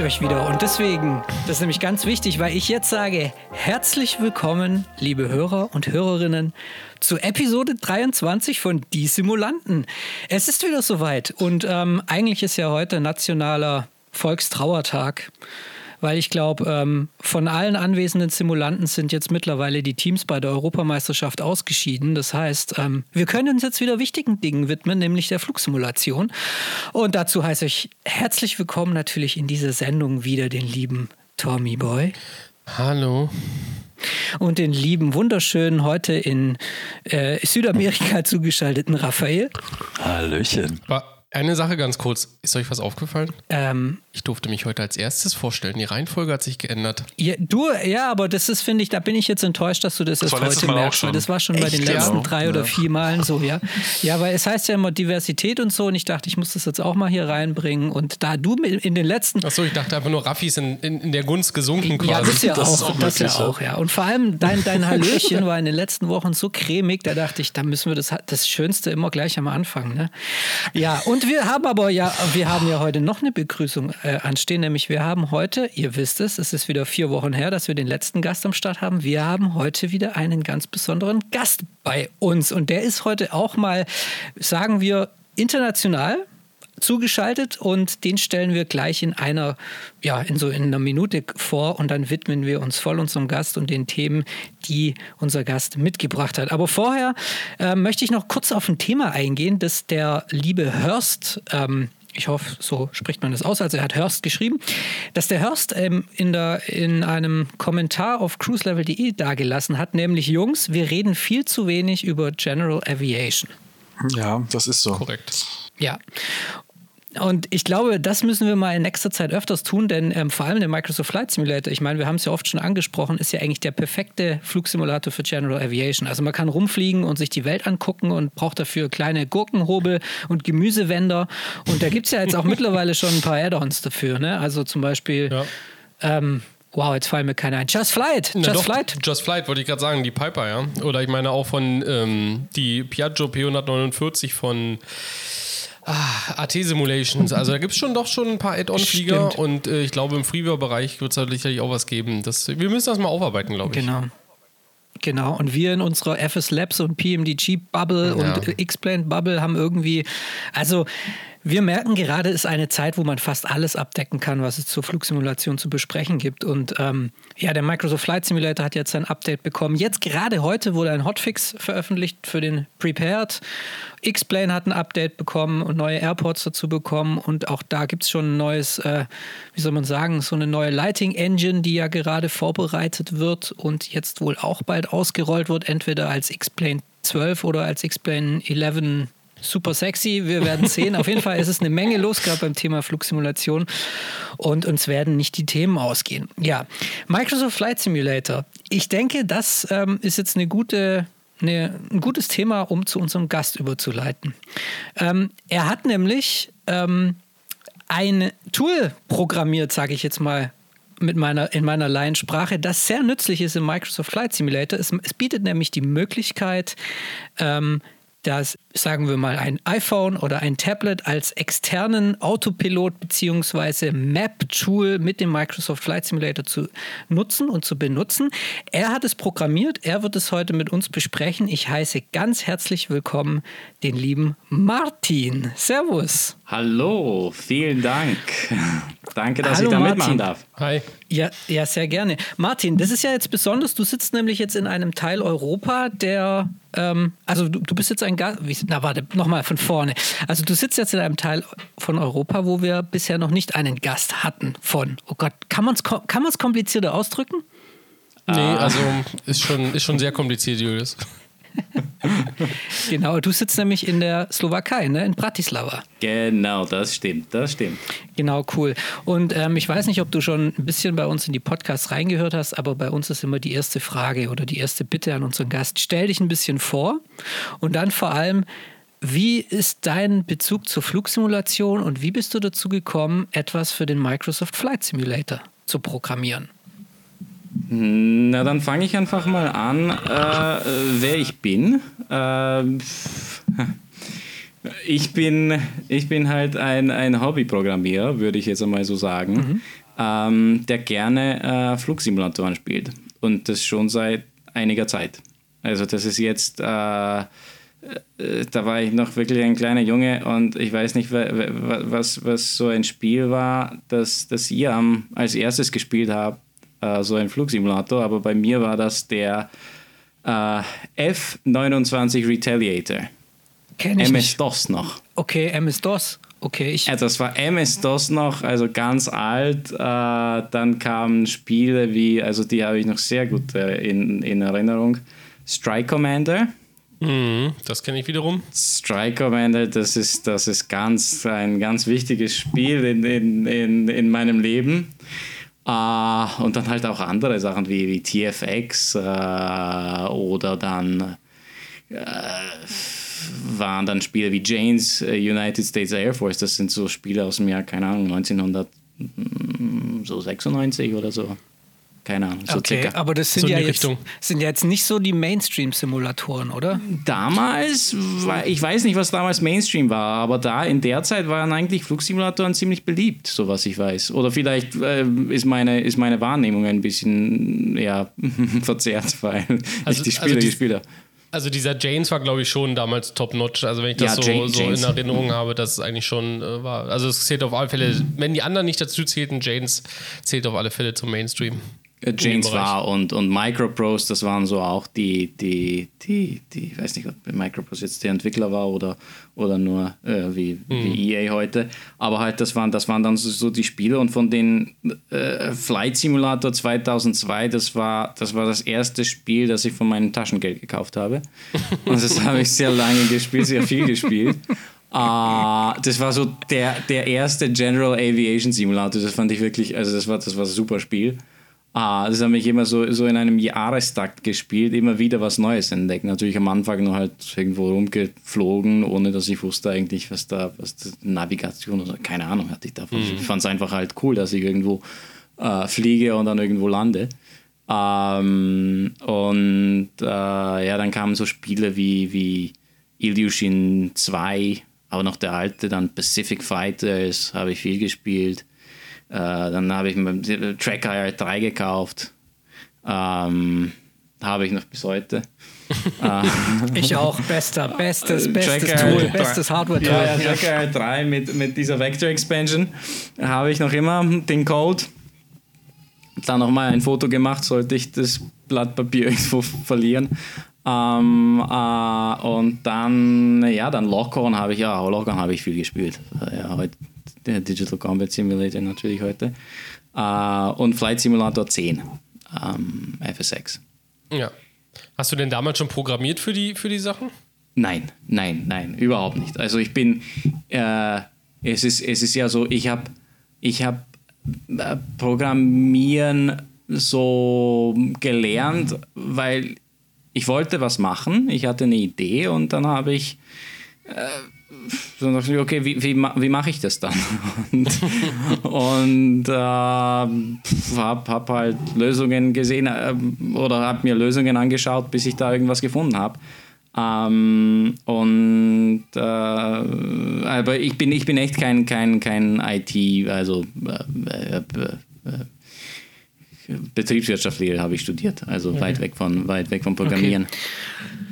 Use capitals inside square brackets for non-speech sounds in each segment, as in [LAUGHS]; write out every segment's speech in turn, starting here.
ich euch wieder. Und deswegen, das ist nämlich ganz wichtig, weil ich jetzt sage, herzlich willkommen, liebe Hörer und Hörerinnen, zu Episode 23 von Die Simulanten. Es ist wieder soweit und ähm, eigentlich ist ja heute nationaler Volkstrauertag weil ich glaube, ähm, von allen anwesenden Simulanten sind jetzt mittlerweile die Teams bei der Europameisterschaft ausgeschieden. Das heißt, ähm, wir können uns jetzt wieder wichtigen Dingen widmen, nämlich der Flugsimulation. Und dazu heiße ich herzlich willkommen natürlich in dieser Sendung wieder den lieben Tommy Boy. Hallo. Und den lieben, wunderschönen, heute in äh, Südamerika [LAUGHS] zugeschalteten Raphael. Hallöchen. Eine Sache ganz kurz. Ist euch was aufgefallen? Ähm, ich durfte mich heute als erstes vorstellen. Die Reihenfolge hat sich geändert. Ja, du, ja, aber das ist, finde ich, da bin ich jetzt enttäuscht, dass du das, das erst heute merkst. Weil das war schon Echt? bei den letzten ja. drei oder vier Malen so, ja. Ja, weil es heißt ja immer Diversität und so und ich dachte, ich muss das jetzt auch mal hier reinbringen. Und da du in den letzten. Achso, ich dachte einfach nur, Raffi ist in, in, in der Gunst gesunken quasi. Ja, das ja das auch. Ist auch das ja auch, ja. Und vor allem dein, dein Hallöchen war in den letzten Wochen so cremig, da dachte ich, da müssen wir das, das Schönste immer gleich am Anfang. Ne? Ja, und wir haben aber ja ja, wir haben ja heute noch eine Begrüßung äh, anstehen, nämlich wir haben heute, ihr wisst es, es ist wieder vier Wochen her, dass wir den letzten Gast am Start haben. Wir haben heute wieder einen ganz besonderen Gast bei uns und der ist heute auch mal, sagen wir, international zugeschaltet und den stellen wir gleich in einer, ja, in so in einer Minute vor und dann widmen wir uns voll unserem Gast und den Themen, die unser Gast mitgebracht hat. Aber vorher äh, möchte ich noch kurz auf ein Thema eingehen, das der liebe Hörst ähm, ich hoffe, so spricht man das aus, also er hat Hörst geschrieben, dass der Hörst ähm, in, der, in einem Kommentar auf cruiselevel.de dargelassen hat, nämlich Jungs, wir reden viel zu wenig über General Aviation. Ja, das ist so. Korrekt. Ja. Und ich glaube, das müssen wir mal in nächster Zeit öfters tun, denn ähm, vor allem der Microsoft Flight Simulator, ich meine, wir haben es ja oft schon angesprochen, ist ja eigentlich der perfekte Flugsimulator für General Aviation. Also man kann rumfliegen und sich die Welt angucken und braucht dafür kleine Gurkenhobel und Gemüsewänder. Und da gibt es ja jetzt auch [LAUGHS] mittlerweile schon ein paar Add-ons dafür. Ne? Also zum Beispiel. Ja. Ähm, Wow, jetzt fallen mir keine ein. Just Flight. Just doch, Flight. Just Flight, wollte ich gerade sagen, die Piper, ja. Oder ich meine auch von ähm, die Piaggio P149 von Ah, AT Simulations. Also da gibt es schon doch schon ein paar Add-on-Flieger und äh, ich glaube im Freeware-Bereich wird es sicherlich auch was geben. Das, wir müssen das mal aufarbeiten, glaube ich. Genau. Genau, und wir in unserer FS Labs und PMDG Bubble ja. und X-Plane Bubble haben irgendwie, also wir merken gerade, ist eine Zeit, wo man fast alles abdecken kann, was es zur Flugsimulation zu besprechen gibt. Und ähm, ja, der Microsoft Flight Simulator hat jetzt ein Update bekommen. Jetzt gerade heute wurde ein Hotfix veröffentlicht für den Prepared. X-Plane hat ein Update bekommen und neue Airports dazu bekommen. Und auch da gibt es schon ein neues, äh, wie soll man sagen, so eine neue Lighting Engine, die ja gerade vorbereitet wird und jetzt wohl auch bald ausgerollt wird, entweder als X-Plane 12 oder als X-Plane 11 super sexy. Wir werden sehen. Auf jeden Fall ist es eine Menge los gerade beim Thema Flugsimulation und uns werden nicht die Themen ausgehen. Ja, Microsoft Flight Simulator. Ich denke, das ähm, ist jetzt eine gute eine, ein gutes Thema, um zu unserem Gast überzuleiten. Ähm, er hat nämlich ähm, ein Tool programmiert, sage ich jetzt mal mit meiner, in meiner Laiensprache, das sehr nützlich ist im Microsoft Flight Simulator. Es, es bietet nämlich die Möglichkeit, ähm, dass, sagen wir mal, ein iPhone oder ein Tablet als externen Autopilot bzw. Map-Tool mit dem Microsoft Flight Simulator zu nutzen und zu benutzen. Er hat es programmiert, er wird es heute mit uns besprechen. Ich heiße ganz herzlich willkommen den lieben Martin. Servus. Hallo, vielen Dank. Danke, dass Hallo, ich da Martin. mitmachen darf. Hi. Ja, ja, sehr gerne. Martin, das ist ja jetzt besonders, du sitzt nämlich jetzt in einem Teil Europa, der, ähm, also du, du, bist jetzt ein Gast, na warte, nochmal von vorne. Also du sitzt jetzt in einem Teil von Europa, wo wir bisher noch nicht einen Gast hatten von, oh Gott, kann man es kann komplizierter ausdrücken? Nee, ah. also ist schon, ist schon sehr kompliziert, Julius. [LAUGHS] genau, du sitzt nämlich in der Slowakei, ne? in Bratislava. Genau, das stimmt, das stimmt. Genau, cool. Und ähm, ich weiß nicht, ob du schon ein bisschen bei uns in die Podcasts reingehört hast, aber bei uns ist immer die erste Frage oder die erste Bitte an unseren Gast. Stell dich ein bisschen vor und dann vor allem, wie ist dein Bezug zur Flugsimulation und wie bist du dazu gekommen, etwas für den Microsoft Flight Simulator zu programmieren? Na, dann fange ich einfach mal an, äh, wer ich bin. Äh, Ich bin, ich bin halt ein, ein Hobbyprogrammierer, würde ich jetzt einmal so sagen, mhm. ähm, der gerne äh, Flugsimulatoren spielt. Und das schon seit einiger Zeit. Also das ist jetzt, äh, äh, da war ich noch wirklich ein kleiner Junge und ich weiß nicht, was, was so ein Spiel war, das, das ihr am, als erstes gespielt habt, äh, so ein Flugsimulator, aber bei mir war das der äh, F-29 Retaliator. MS-DOS noch. Okay, MS-DOS. Okay, ich. Ja, das war MS-DOS noch, also ganz alt. Äh, dann kamen Spiele wie, also die habe ich noch sehr gut äh, in, in Erinnerung. Strike Commander. Mhm, das kenne ich wiederum. Strike Commander, das ist, das ist ganz, ein ganz wichtiges Spiel in, in, in, in meinem Leben. Uh, und dann halt auch andere Sachen wie, wie TFX uh, äh, oder dann uh, waren dann Spiele wie Jane's United States Air Force. Das sind so Spiele aus dem Jahr, keine Ahnung, 1996 oder so. Keine Ahnung, so okay, circa. Aber das sind, so ja jetzt, sind ja jetzt nicht so die Mainstream-Simulatoren, oder? Damals, ich weiß nicht, was damals Mainstream war, aber da in der Zeit waren eigentlich Flugsimulatoren ziemlich beliebt, so was ich weiß. Oder vielleicht äh, ist, meine, ist meine Wahrnehmung ein bisschen ja, [LAUGHS] verzerrt, weil also, ich die Spiele also gespielt habe. Also dieser James war, glaube ich, schon damals top-notch. Also wenn ich das ja, so, James, so in Erinnerung habe, dass es eigentlich schon äh, war. Also es zählt auf alle Fälle, wenn die anderen nicht dazu zählten, James zählt auf alle Fälle zum Mainstream. James war und, und Microprose, das waren so auch die, die, die, die, ich weiß nicht, ob Microprose jetzt der Entwickler war oder, oder nur äh, wie, mhm. wie EA heute, aber halt das waren, das waren dann so, so die Spiele und von den äh, Flight Simulator 2002, das war, das war das erste Spiel, das ich von meinem Taschengeld gekauft habe und das habe ich sehr lange gespielt, sehr viel gespielt. Uh, das war so der, der erste General Aviation Simulator. Das fand ich wirklich, also das war, das war ein super Spiel. Ah, das habe ich immer so, so in einem Jahrestakt gespielt, immer wieder was Neues entdeckt. Natürlich am Anfang noch halt irgendwo rumgeflogen, ohne dass ich wusste eigentlich, was da, was da, Navigation oder keine Ahnung hatte ich davon. Mhm. Ich fand es einfach halt cool, dass ich irgendwo äh, fliege und dann irgendwo lande. Ähm, und äh, ja, dann kamen so Spiele wie, wie Illusion 2, aber noch der alte, dann Pacific Fighters habe ich viel gespielt. Äh, dann habe ich mir Tracker 3 gekauft. Ähm, habe ich noch bis heute. Äh, [LAUGHS] ich auch. Bester, bestes, bestes Tracker Tool, bestes Hardware-Tool. Ja, ja, Tracker 3 mit, mit dieser Vector Expansion habe ich noch immer den Code. Dann nochmal ein Foto gemacht, sollte ich das Blatt Papier [LAUGHS] irgendwo verlieren. Ähm, äh, und dann, ja, dann Lockhorn habe ich, ja, Lockhorn habe ich viel gespielt. Ja, heute der Digital Combat Simulator natürlich heute. Äh, und Flight Simulator 10, ähm, FSX. Ja. Hast du denn damals schon programmiert für die, für die Sachen? Nein, nein, nein, überhaupt nicht. Also ich bin, äh, es, ist, es ist ja so, ich habe ich hab, äh, Programmieren so gelernt, weil ich wollte was machen, ich hatte eine Idee und dann habe ich äh, okay, wie, wie, wie mache ich das dann? [LAUGHS] und, und äh, habe hab halt Lösungen gesehen äh, oder habe mir Lösungen angeschaut, bis ich da irgendwas gefunden habe. Ähm, und äh, aber ich bin, ich bin echt kein, kein, kein IT, also äh, äh, äh Betriebswirtschaftslehre habe ich studiert, also okay. weit weg von weit weg vom Programmieren. Okay.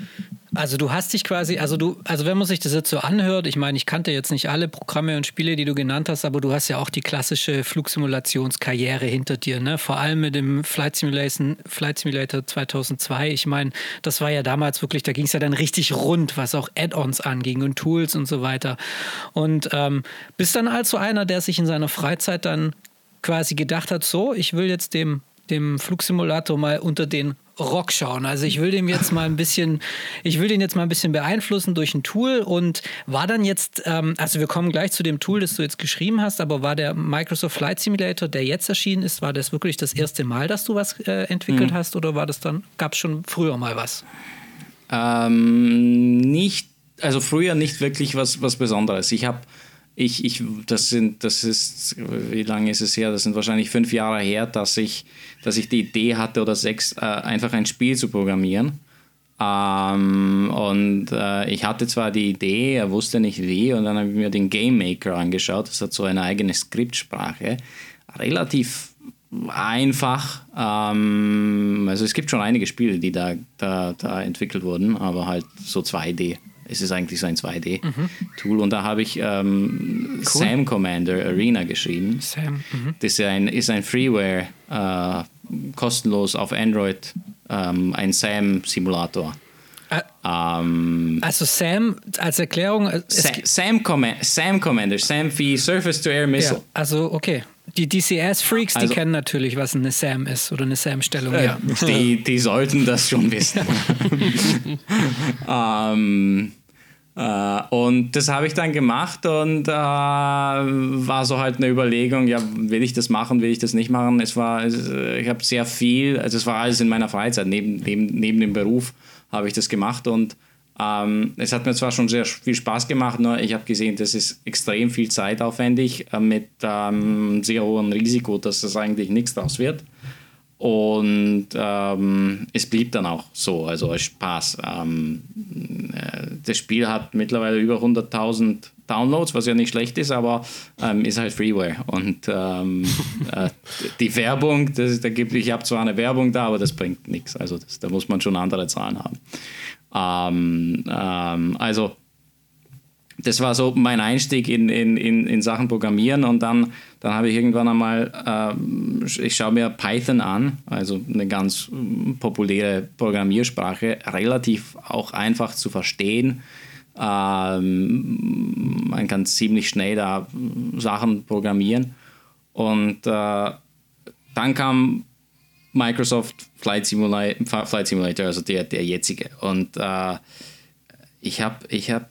Also du hast dich quasi, also du, also wenn man sich das jetzt so anhört, ich meine, ich kannte jetzt nicht alle Programme und Spiele, die du genannt hast, aber du hast ja auch die klassische Flugsimulationskarriere hinter dir, ne? Vor allem mit dem Flight Simulation, Flight Simulator 2002. Ich meine, das war ja damals wirklich, da ging es ja dann richtig rund, was auch Add-ons anging und Tools und so weiter. Und ähm, bist dann also einer, der sich in seiner Freizeit dann quasi gedacht hat, so, ich will jetzt dem dem Flugsimulator mal unter den Rock schauen. Also ich will dem jetzt mal ein bisschen, ich will den jetzt mal ein bisschen beeinflussen durch ein Tool und war dann jetzt, ähm, also wir kommen gleich zu dem Tool, das du jetzt geschrieben hast, aber war der Microsoft Flight Simulator, der jetzt erschienen ist, war das wirklich das erste Mal, dass du was äh, entwickelt mhm. hast oder war das dann, gab es schon früher mal was? Ähm, nicht, also früher nicht wirklich was, was Besonderes. Ich habe ich, ich, das sind, das ist, wie lange ist es her? Das sind wahrscheinlich fünf Jahre her, dass ich, dass ich die Idee hatte oder sechs, äh, einfach ein Spiel zu programmieren. Ähm, und äh, ich hatte zwar die Idee, er wusste nicht wie, und dann habe ich mir den Game Maker angeschaut. Das hat so eine eigene Skriptsprache. Relativ einfach. Ähm, also es gibt schon einige Spiele, die da, da, da entwickelt wurden, aber halt so 2D. Es ist eigentlich so ein 2D-Tool. Mhm. Und da habe ich ähm, cool. Sam Commander Arena geschrieben. Sam. Mhm. Das ist ein, ist ein Freeware, äh, kostenlos auf Android, ähm, ein Sam-Simulator. Ähm, also Sam als Erklärung. Sam, Sam, Command, Sam Commander, Sam wie Surface to Air Missile. Ja, also okay. Die DCS-Freaks, also, die kennen natürlich, was eine SAM ist oder eine SAM-Stellung. Äh, ja. die, die sollten das schon wissen. [LAUGHS] ähm, äh, und das habe ich dann gemacht und äh, war so halt eine Überlegung, ja, will ich das machen, will ich das nicht machen? Es war, ich habe sehr viel, also es war alles in meiner Freizeit, neben, neben, neben dem Beruf habe ich das gemacht und ähm, es hat mir zwar schon sehr viel Spaß gemacht, nur ich habe gesehen, das ist extrem viel zeitaufwendig äh, mit ähm, sehr hohem Risiko, dass das eigentlich nichts draus wird. Und ähm, es blieb dann auch so, also als Spaß. Ähm, äh, das Spiel hat mittlerweile über 100.000 Downloads, was ja nicht schlecht ist, aber ähm, ist halt Freeware. Und ähm, [LAUGHS] äh, die Werbung, das, da gibt, ich habe zwar eine Werbung da, aber das bringt nichts. Also das, da muss man schon andere Zahlen haben. Ähm, ähm, also das war so mein Einstieg in, in, in, in Sachen Programmieren und dann, dann habe ich irgendwann einmal, äh, ich schaue mir Python an, also eine ganz populäre Programmiersprache, relativ auch einfach zu verstehen. Ähm, man kann ziemlich schnell da Sachen programmieren und äh, dann kam Microsoft Flight Simulator, Flight Simulator also der, der jetzige. Und äh, ich habe, ich habe,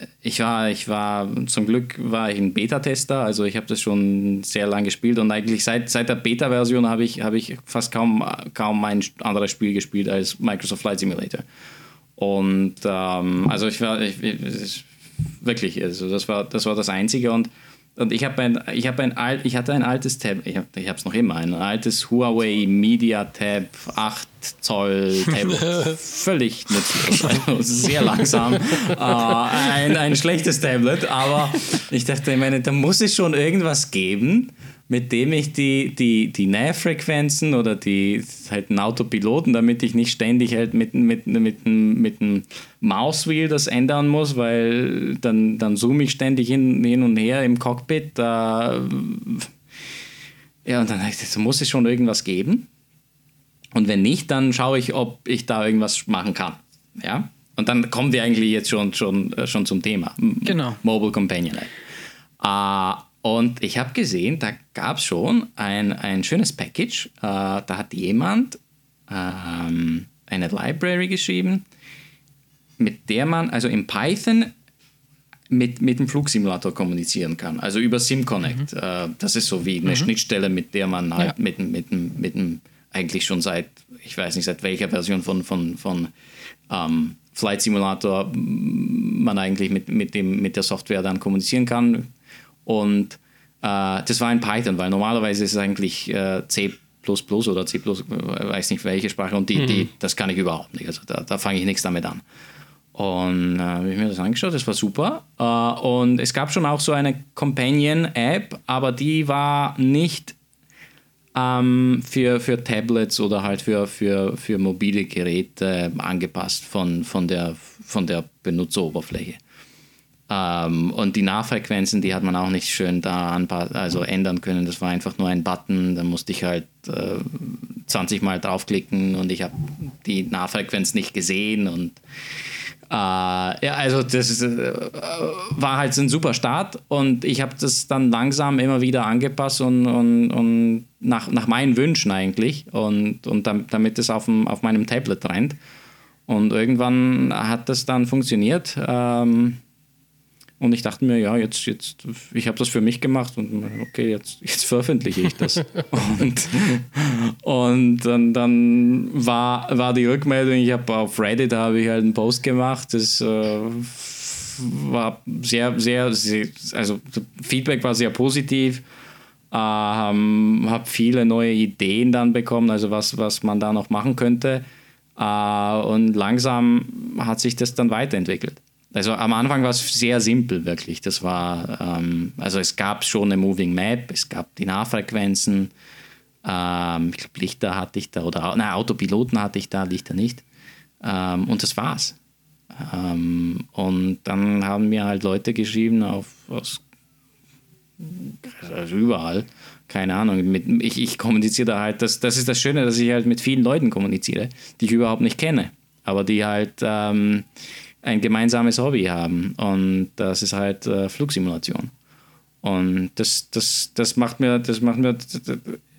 äh, ich war, ich war, zum Glück war ich ein Beta-Tester, also ich habe das schon sehr lange gespielt und eigentlich seit, seit der Beta-Version habe ich, habe ich fast kaum, kaum ein anderes Spiel gespielt als Microsoft Flight Simulator. Und ähm, also ich war, ich, ich, wirklich, also das war, das war das Einzige und und ich habe ein, ich habe ein alt, ich hatte ein altes Tab, ich habe ich es noch immer, ein altes Huawei Media Tab 8 Zoll Tablet, [LAUGHS] völlig nützlich, also sehr langsam, [LAUGHS] äh, ein, ein schlechtes Tablet, aber ich dachte, ich meine, da muss es schon irgendwas geben, mit dem ich die, die, die Nährfrequenzen oder die halt einen Autopiloten, damit ich nicht ständig halt mit, mit, mit, mit einem Mauswheel das ändern muss, weil dann, dann zoome ich ständig hin, hin und her im Cockpit. Äh, ja, und dann da muss es schon irgendwas geben. Und wenn nicht, dann schaue ich, ob ich da irgendwas machen kann. Ja? Und dann kommen wir eigentlich jetzt schon, schon, äh, schon zum Thema. Genau. Mobile Companion. Äh, und ich habe gesehen, da gab es schon ein, ein schönes Package. Äh, da hat jemand ähm, eine Library geschrieben, mit der man also in Python mit, mit dem Flugsimulator kommunizieren kann. Also über SimConnect. Mhm. Äh, das ist so wie eine mhm. Schnittstelle, mit der man halt ja. mit, mit, mit, mit einem eigentlich schon seit, ich weiß nicht, seit welcher Version von, von, von ähm, Flight Simulator man eigentlich mit, mit, dem, mit der Software dann kommunizieren kann. Und äh, das war in Python, weil normalerweise ist es eigentlich äh, C oder C, äh, weiß nicht welche Sprache, und die, mhm. die, das kann ich überhaupt nicht. Also da, da fange ich nichts damit an. Und äh, habe ich mir das angeschaut, das war super. Äh, und es gab schon auch so eine Companion-App, aber die war nicht ähm, für, für Tablets oder halt für, für, für mobile Geräte angepasst von, von, der, von der Benutzeroberfläche. Ähm, und die Nahfrequenzen, die hat man auch nicht schön da anpassen, also ändern können. Das war einfach nur ein Button, da musste ich halt äh, 20 Mal draufklicken und ich habe die Nahfrequenz nicht gesehen und äh, ja, also das ist, äh, war halt ein super Start und ich habe das dann langsam immer wieder angepasst und, und, und nach, nach meinen Wünschen eigentlich und, und damit es auf, auf meinem Tablet rennt. Und irgendwann hat das dann funktioniert. Ähm, und ich dachte mir, ja, jetzt, jetzt, ich habe das für mich gemacht und okay, jetzt, jetzt veröffentliche ich das. [LAUGHS] und und dann, dann war, war die Rückmeldung, ich habe auf Reddit habe ich halt einen Post gemacht, das äh, war sehr, sehr, sehr, also Feedback war sehr positiv. Ähm, habe viele neue Ideen dann bekommen, also was, was man da noch machen könnte. Äh, und langsam hat sich das dann weiterentwickelt. Also am Anfang war es sehr simpel, wirklich. Das war, ähm, also es gab schon eine Moving Map, es gab die Nahfrequenzen, ähm, ich glaube, Lichter hatte ich da, oder nein, Autopiloten hatte ich da, Lichter nicht. Ähm, und das war's. Ähm, und dann haben mir halt Leute geschrieben auf, aus also überall, keine Ahnung. Mit, ich, ich kommuniziere da halt, das, das ist das Schöne, dass ich halt mit vielen Leuten kommuniziere, die ich überhaupt nicht kenne, aber die halt ähm, ein gemeinsames Hobby haben. Und das ist halt äh, Flugsimulation. Und das, das, das macht mir, das macht mir,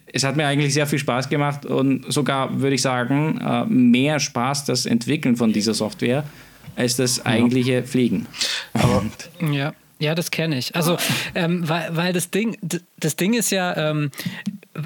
es hat mir eigentlich sehr viel Spaß gemacht und sogar, würde ich sagen, äh, mehr Spaß das Entwickeln von dieser Software als das eigentliche Fliegen. Aber ja. Ja, das kenne ich. Also, ähm, weil, weil das Ding, das Ding ist ja, ähm,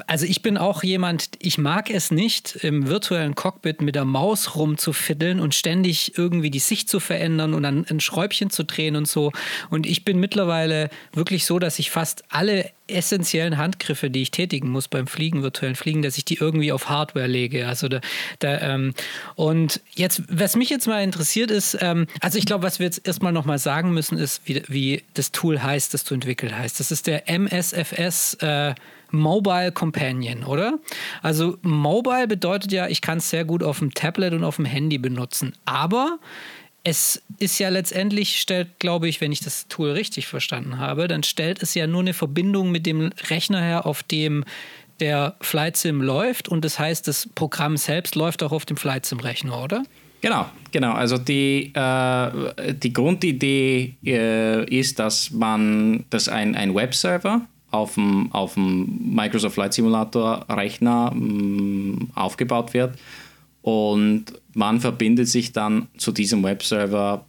also ich bin auch jemand, ich mag es nicht, im virtuellen Cockpit mit der Maus rumzufiddeln und ständig irgendwie die Sicht zu verändern und dann ein Schräubchen zu drehen und so. Und ich bin mittlerweile wirklich so, dass ich fast alle essentiellen Handgriffe, die ich tätigen muss beim Fliegen, virtuellen Fliegen, dass ich die irgendwie auf Hardware lege. Also da, da ähm, und jetzt, was mich jetzt mal interessiert ist, ähm, also ich glaube, was wir jetzt erstmal nochmal sagen müssen, ist, wie, wie das Tool heißt, das du entwickelt hast. Das ist der MSFS äh, Mobile Companion, oder? Also Mobile bedeutet ja, ich kann es sehr gut auf dem Tablet und auf dem Handy benutzen. Aber es ist ja letztendlich, stellt, glaube ich, wenn ich das Tool richtig verstanden habe, dann stellt es ja nur eine Verbindung mit dem Rechner her, auf dem der Flight Sim läuft. Und das heißt, das Programm selbst läuft auch auf dem Flight Sim-Rechner, oder? Genau, genau. Also die, äh, die Grundidee äh, ist, dass man, dass ein, ein Webserver auf dem, auf dem Microsoft Flight Simulator Rechner mh, mm, aufgebaut wird und man verbindet sich dann zu diesem Webserver,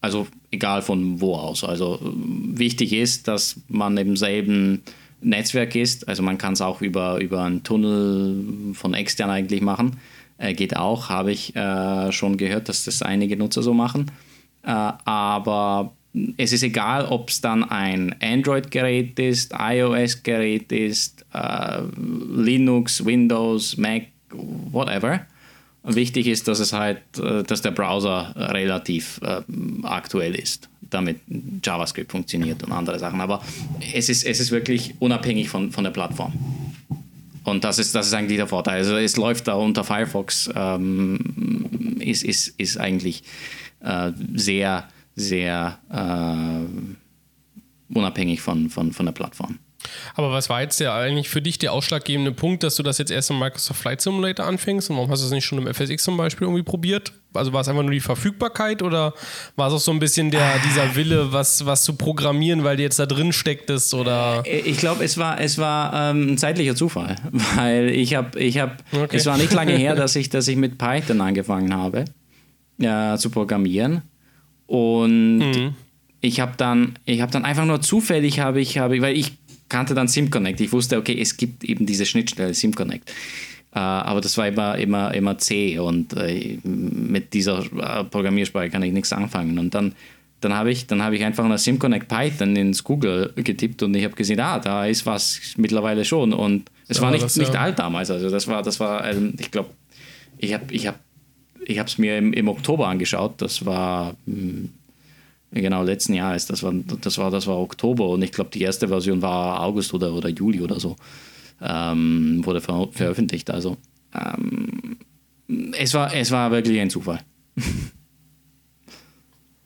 also egal von wo aus. Also wichtig ist, dass man im selben Netzwerk ist. Also man kann es auch über, über einen Tunnel von extern eigentlich machen. Äh, geht auch, habe ich äh, schon gehört, dass das einige Nutzer so machen. Äh, aber es ist egal, ob es dann ein Android-Gerät ist, iOS-Gerät ist, äh, Linux, Windows, Mac, whatever. Wichtig ist, dass es halt, äh, dass der Browser relativ äh, aktuell ist, damit JavaScript funktioniert und andere Sachen. Aber es ist, es ist wirklich unabhängig von, von der Plattform. Und das ist, das ist eigentlich der Vorteil. Also es läuft da unter Firefox, ähm, ist, ist, ist eigentlich äh, sehr sehr äh, unabhängig von, von, von der Plattform. Aber was war jetzt der eigentlich für dich der ausschlaggebende Punkt, dass du das jetzt erst im Microsoft Flight Simulator anfängst? Und warum hast du es nicht schon im FSX zum Beispiel irgendwie probiert? Also war es einfach nur die Verfügbarkeit oder war es auch so ein bisschen der, dieser Wille, was, was zu programmieren, weil du jetzt da drin stecktest? Oder? Ich glaube, es war, es war ähm, ein zeitlicher Zufall, [LAUGHS] weil ich habe, ich habe, okay. es war nicht lange her, dass ich, dass ich mit [LAUGHS] Python angefangen habe ja, zu programmieren. Und mhm. ich habe dann, ich habe dann einfach nur zufällig habe ich, habe, weil ich kannte dann SimConnect. Ich wusste, okay, es gibt eben diese Schnittstelle SimConnect. Uh, aber das war immer, immer, immer C und uh, mit dieser uh, Programmiersprache kann ich nichts anfangen. Und dann, dann habe ich, hab ich einfach nach SimConnect Python ins Google getippt und ich habe gesehen, ah, da ist was mittlerweile schon. Und es ja, war nicht, das, nicht ja. alt damals. Also das war, das war, ähm, ich glaube, ich habe ich hab ich habe es mir im, im, Oktober angeschaut. Das war hm, genau letzten Jahres. Das war, das war, das war Oktober und ich glaube, die erste Version war August oder, oder Juli oder so. Ähm, wurde ver veröffentlicht. Also ähm, es, war, es war wirklich ein Zufall. [LAUGHS]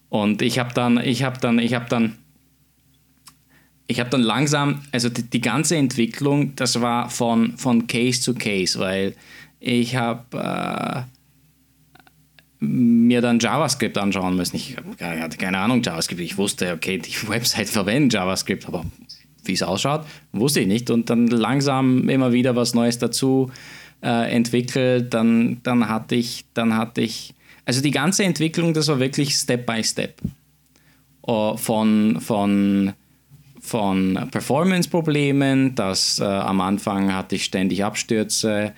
und ich habe dann, ich habe dann, ich habe dann, ich habe dann langsam, also die, die, ganze Entwicklung, das war von, von Case zu Case, weil ich habe äh, mir dann JavaScript anschauen müssen. Ich hatte keine Ahnung JavaScript. Ich wusste, okay, die [LAUGHS] Website verwendet JavaScript, aber wie es ausschaut, wusste ich nicht. Und dann langsam immer wieder was Neues dazu äh, entwickelt. Dann, dann hatte ich, dann hatte ich, also die ganze Entwicklung, das war wirklich Step by Step. Uh, von, von, von Performance-Problemen, dass äh, am Anfang hatte ich ständig Abstürze,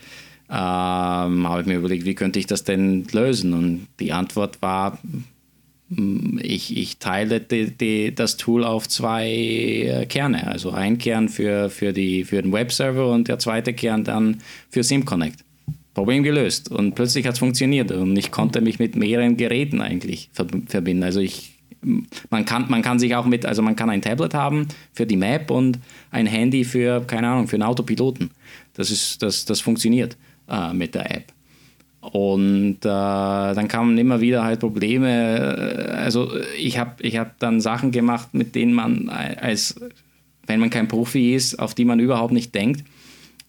ähm, habe ich mir überlegt, wie könnte ich das denn lösen? Und die Antwort war, mm, ich, ich teile die, die, das Tool auf zwei äh, Kerne. Also ein Kern für, für, die, für den Webserver und der zweite Kern dann für SimConnect. Problem gelöst. Und plötzlich hat es funktioniert und ich konnte mich mit mehreren Geräten eigentlich verbinden. Also ich man kann, man kann sich auch mit, also man kann ein Tablet haben für die Map und ein Handy für, keine Ahnung, für einen Autopiloten. Das, ist, das, das funktioniert äh, mit der App. Und äh, dann kamen immer wieder halt Probleme. Also ich habe ich hab dann Sachen gemacht, mit denen man als, wenn man kein Profi ist, auf die man überhaupt nicht denkt.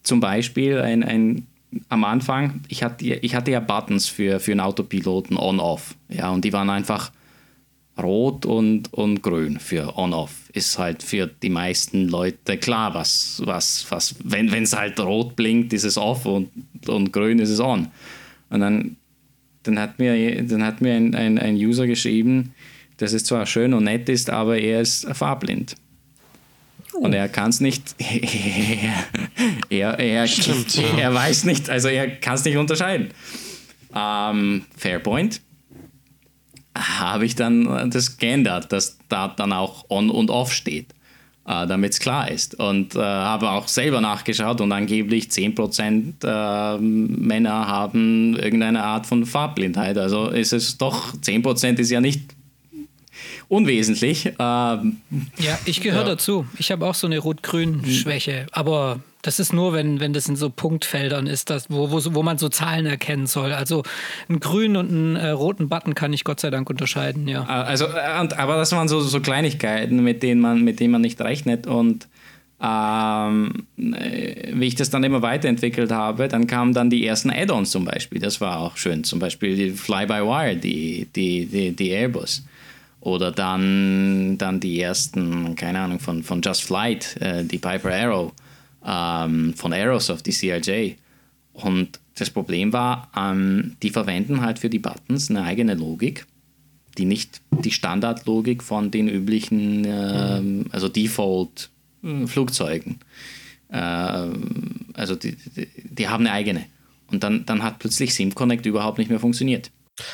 Zum Beispiel ein, ein am Anfang, ich hatte, ich hatte ja Buttons für, für einen Autopiloten on-off. Ja, und die waren einfach Rot und, und Grün für On-Off. Ist halt für die meisten Leute klar, was, was, was wenn es halt rot blinkt, ist es off und, und grün ist es on. Und dann, dann hat mir, dann hat mir ein, ein, ein User geschrieben, dass es zwar schön und nett ist, aber er ist farblind. Und er kann es nicht. [LAUGHS] er, er, Stimmt, ja. er weiß nicht, also er kann es nicht unterscheiden. Ähm, fair point habe ich dann das geändert, dass da dann auch on und off steht, äh, damit es klar ist. Und äh, habe auch selber nachgeschaut und angeblich 10% äh, Männer haben irgendeine Art von Farbblindheit. Also ist es doch, 10% ist ja nicht unwesentlich. Ähm, ja, ich gehöre ja. dazu. Ich habe auch so eine Rot-Grün-Schwäche, aber das ist nur, wenn, wenn das in so Punktfeldern ist, das, wo, wo, wo man so Zahlen erkennen soll. Also einen grünen und einen äh, roten Button kann ich Gott sei Dank unterscheiden, ja. Ah, also, äh, und, aber das waren so, so Kleinigkeiten, mit denen man, mit denen man nicht rechnet. Und ähm, äh, wie ich das dann immer weiterentwickelt habe, dann kamen dann die ersten Add-ons zum Beispiel. Das war auch schön. Zum Beispiel die Fly-by-Wire, die, die, die, die Airbus. Oder dann, dann die ersten, keine Ahnung, von, von Just Flight, äh, die Piper Arrow ähm, von Aerosoft, die CRJ. Und das Problem war, ähm, die verwenden halt für die Buttons eine eigene Logik, die nicht die Standardlogik von den üblichen, ähm, also Default-Flugzeugen. Äh, also die, die, die, haben eine eigene. Und dann, dann hat plötzlich SimConnect überhaupt nicht mehr funktioniert.